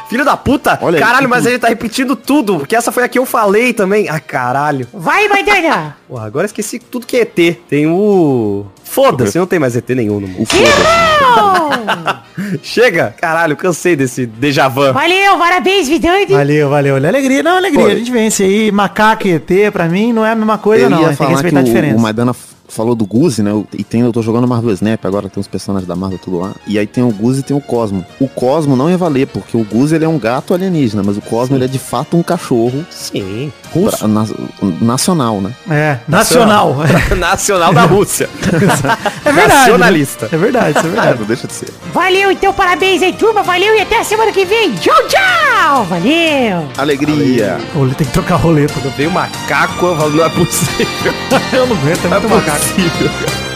Filho da puta. Olha aí, caralho, que mas ele tá repetindo tudo. Porque essa foi a que eu falei também. Ah, caralho. Vai, Maidana. Porra, agora esqueci tudo que é ET. Tem o... Foda-se, não tem mais ET nenhum no mundo. O Chega! Caralho, cansei desse déjà vu. Valeu, parabéns, Vidani. Valeu, valeu. Olha a alegria. Não, alegria. Pô, a gente vence aí. Macaco e ET, pra mim, não é a mesma coisa, Eu não. ia Tem que respeitar a que diferença. o, o Maidana falou do Guzi, né? E tem, eu tô jogando Marvel Snap agora, tem uns personagens da Marvel tudo lá. E aí tem o Guzi e tem o Cosmo. O Cosmo não ia valer, porque o Guzi ele é um gato alienígena, mas o Cosmo ele é de fato um cachorro Sim. pra- na- nacional, né? É, nacional. Nacional da Rússia. É verdade. Nacionalista. né? É verdade, isso é verdade. não deixa de ser. Valeu, então, parabéns aí, turma. Valeu e até a semana que vem. Tchau, tchau. Valeu. Alegria! Ele tem que trocar roleta. Quando veio macaco, eu falo, não é possível. Eu não aguento, é Não é muito macaco. possível, cara.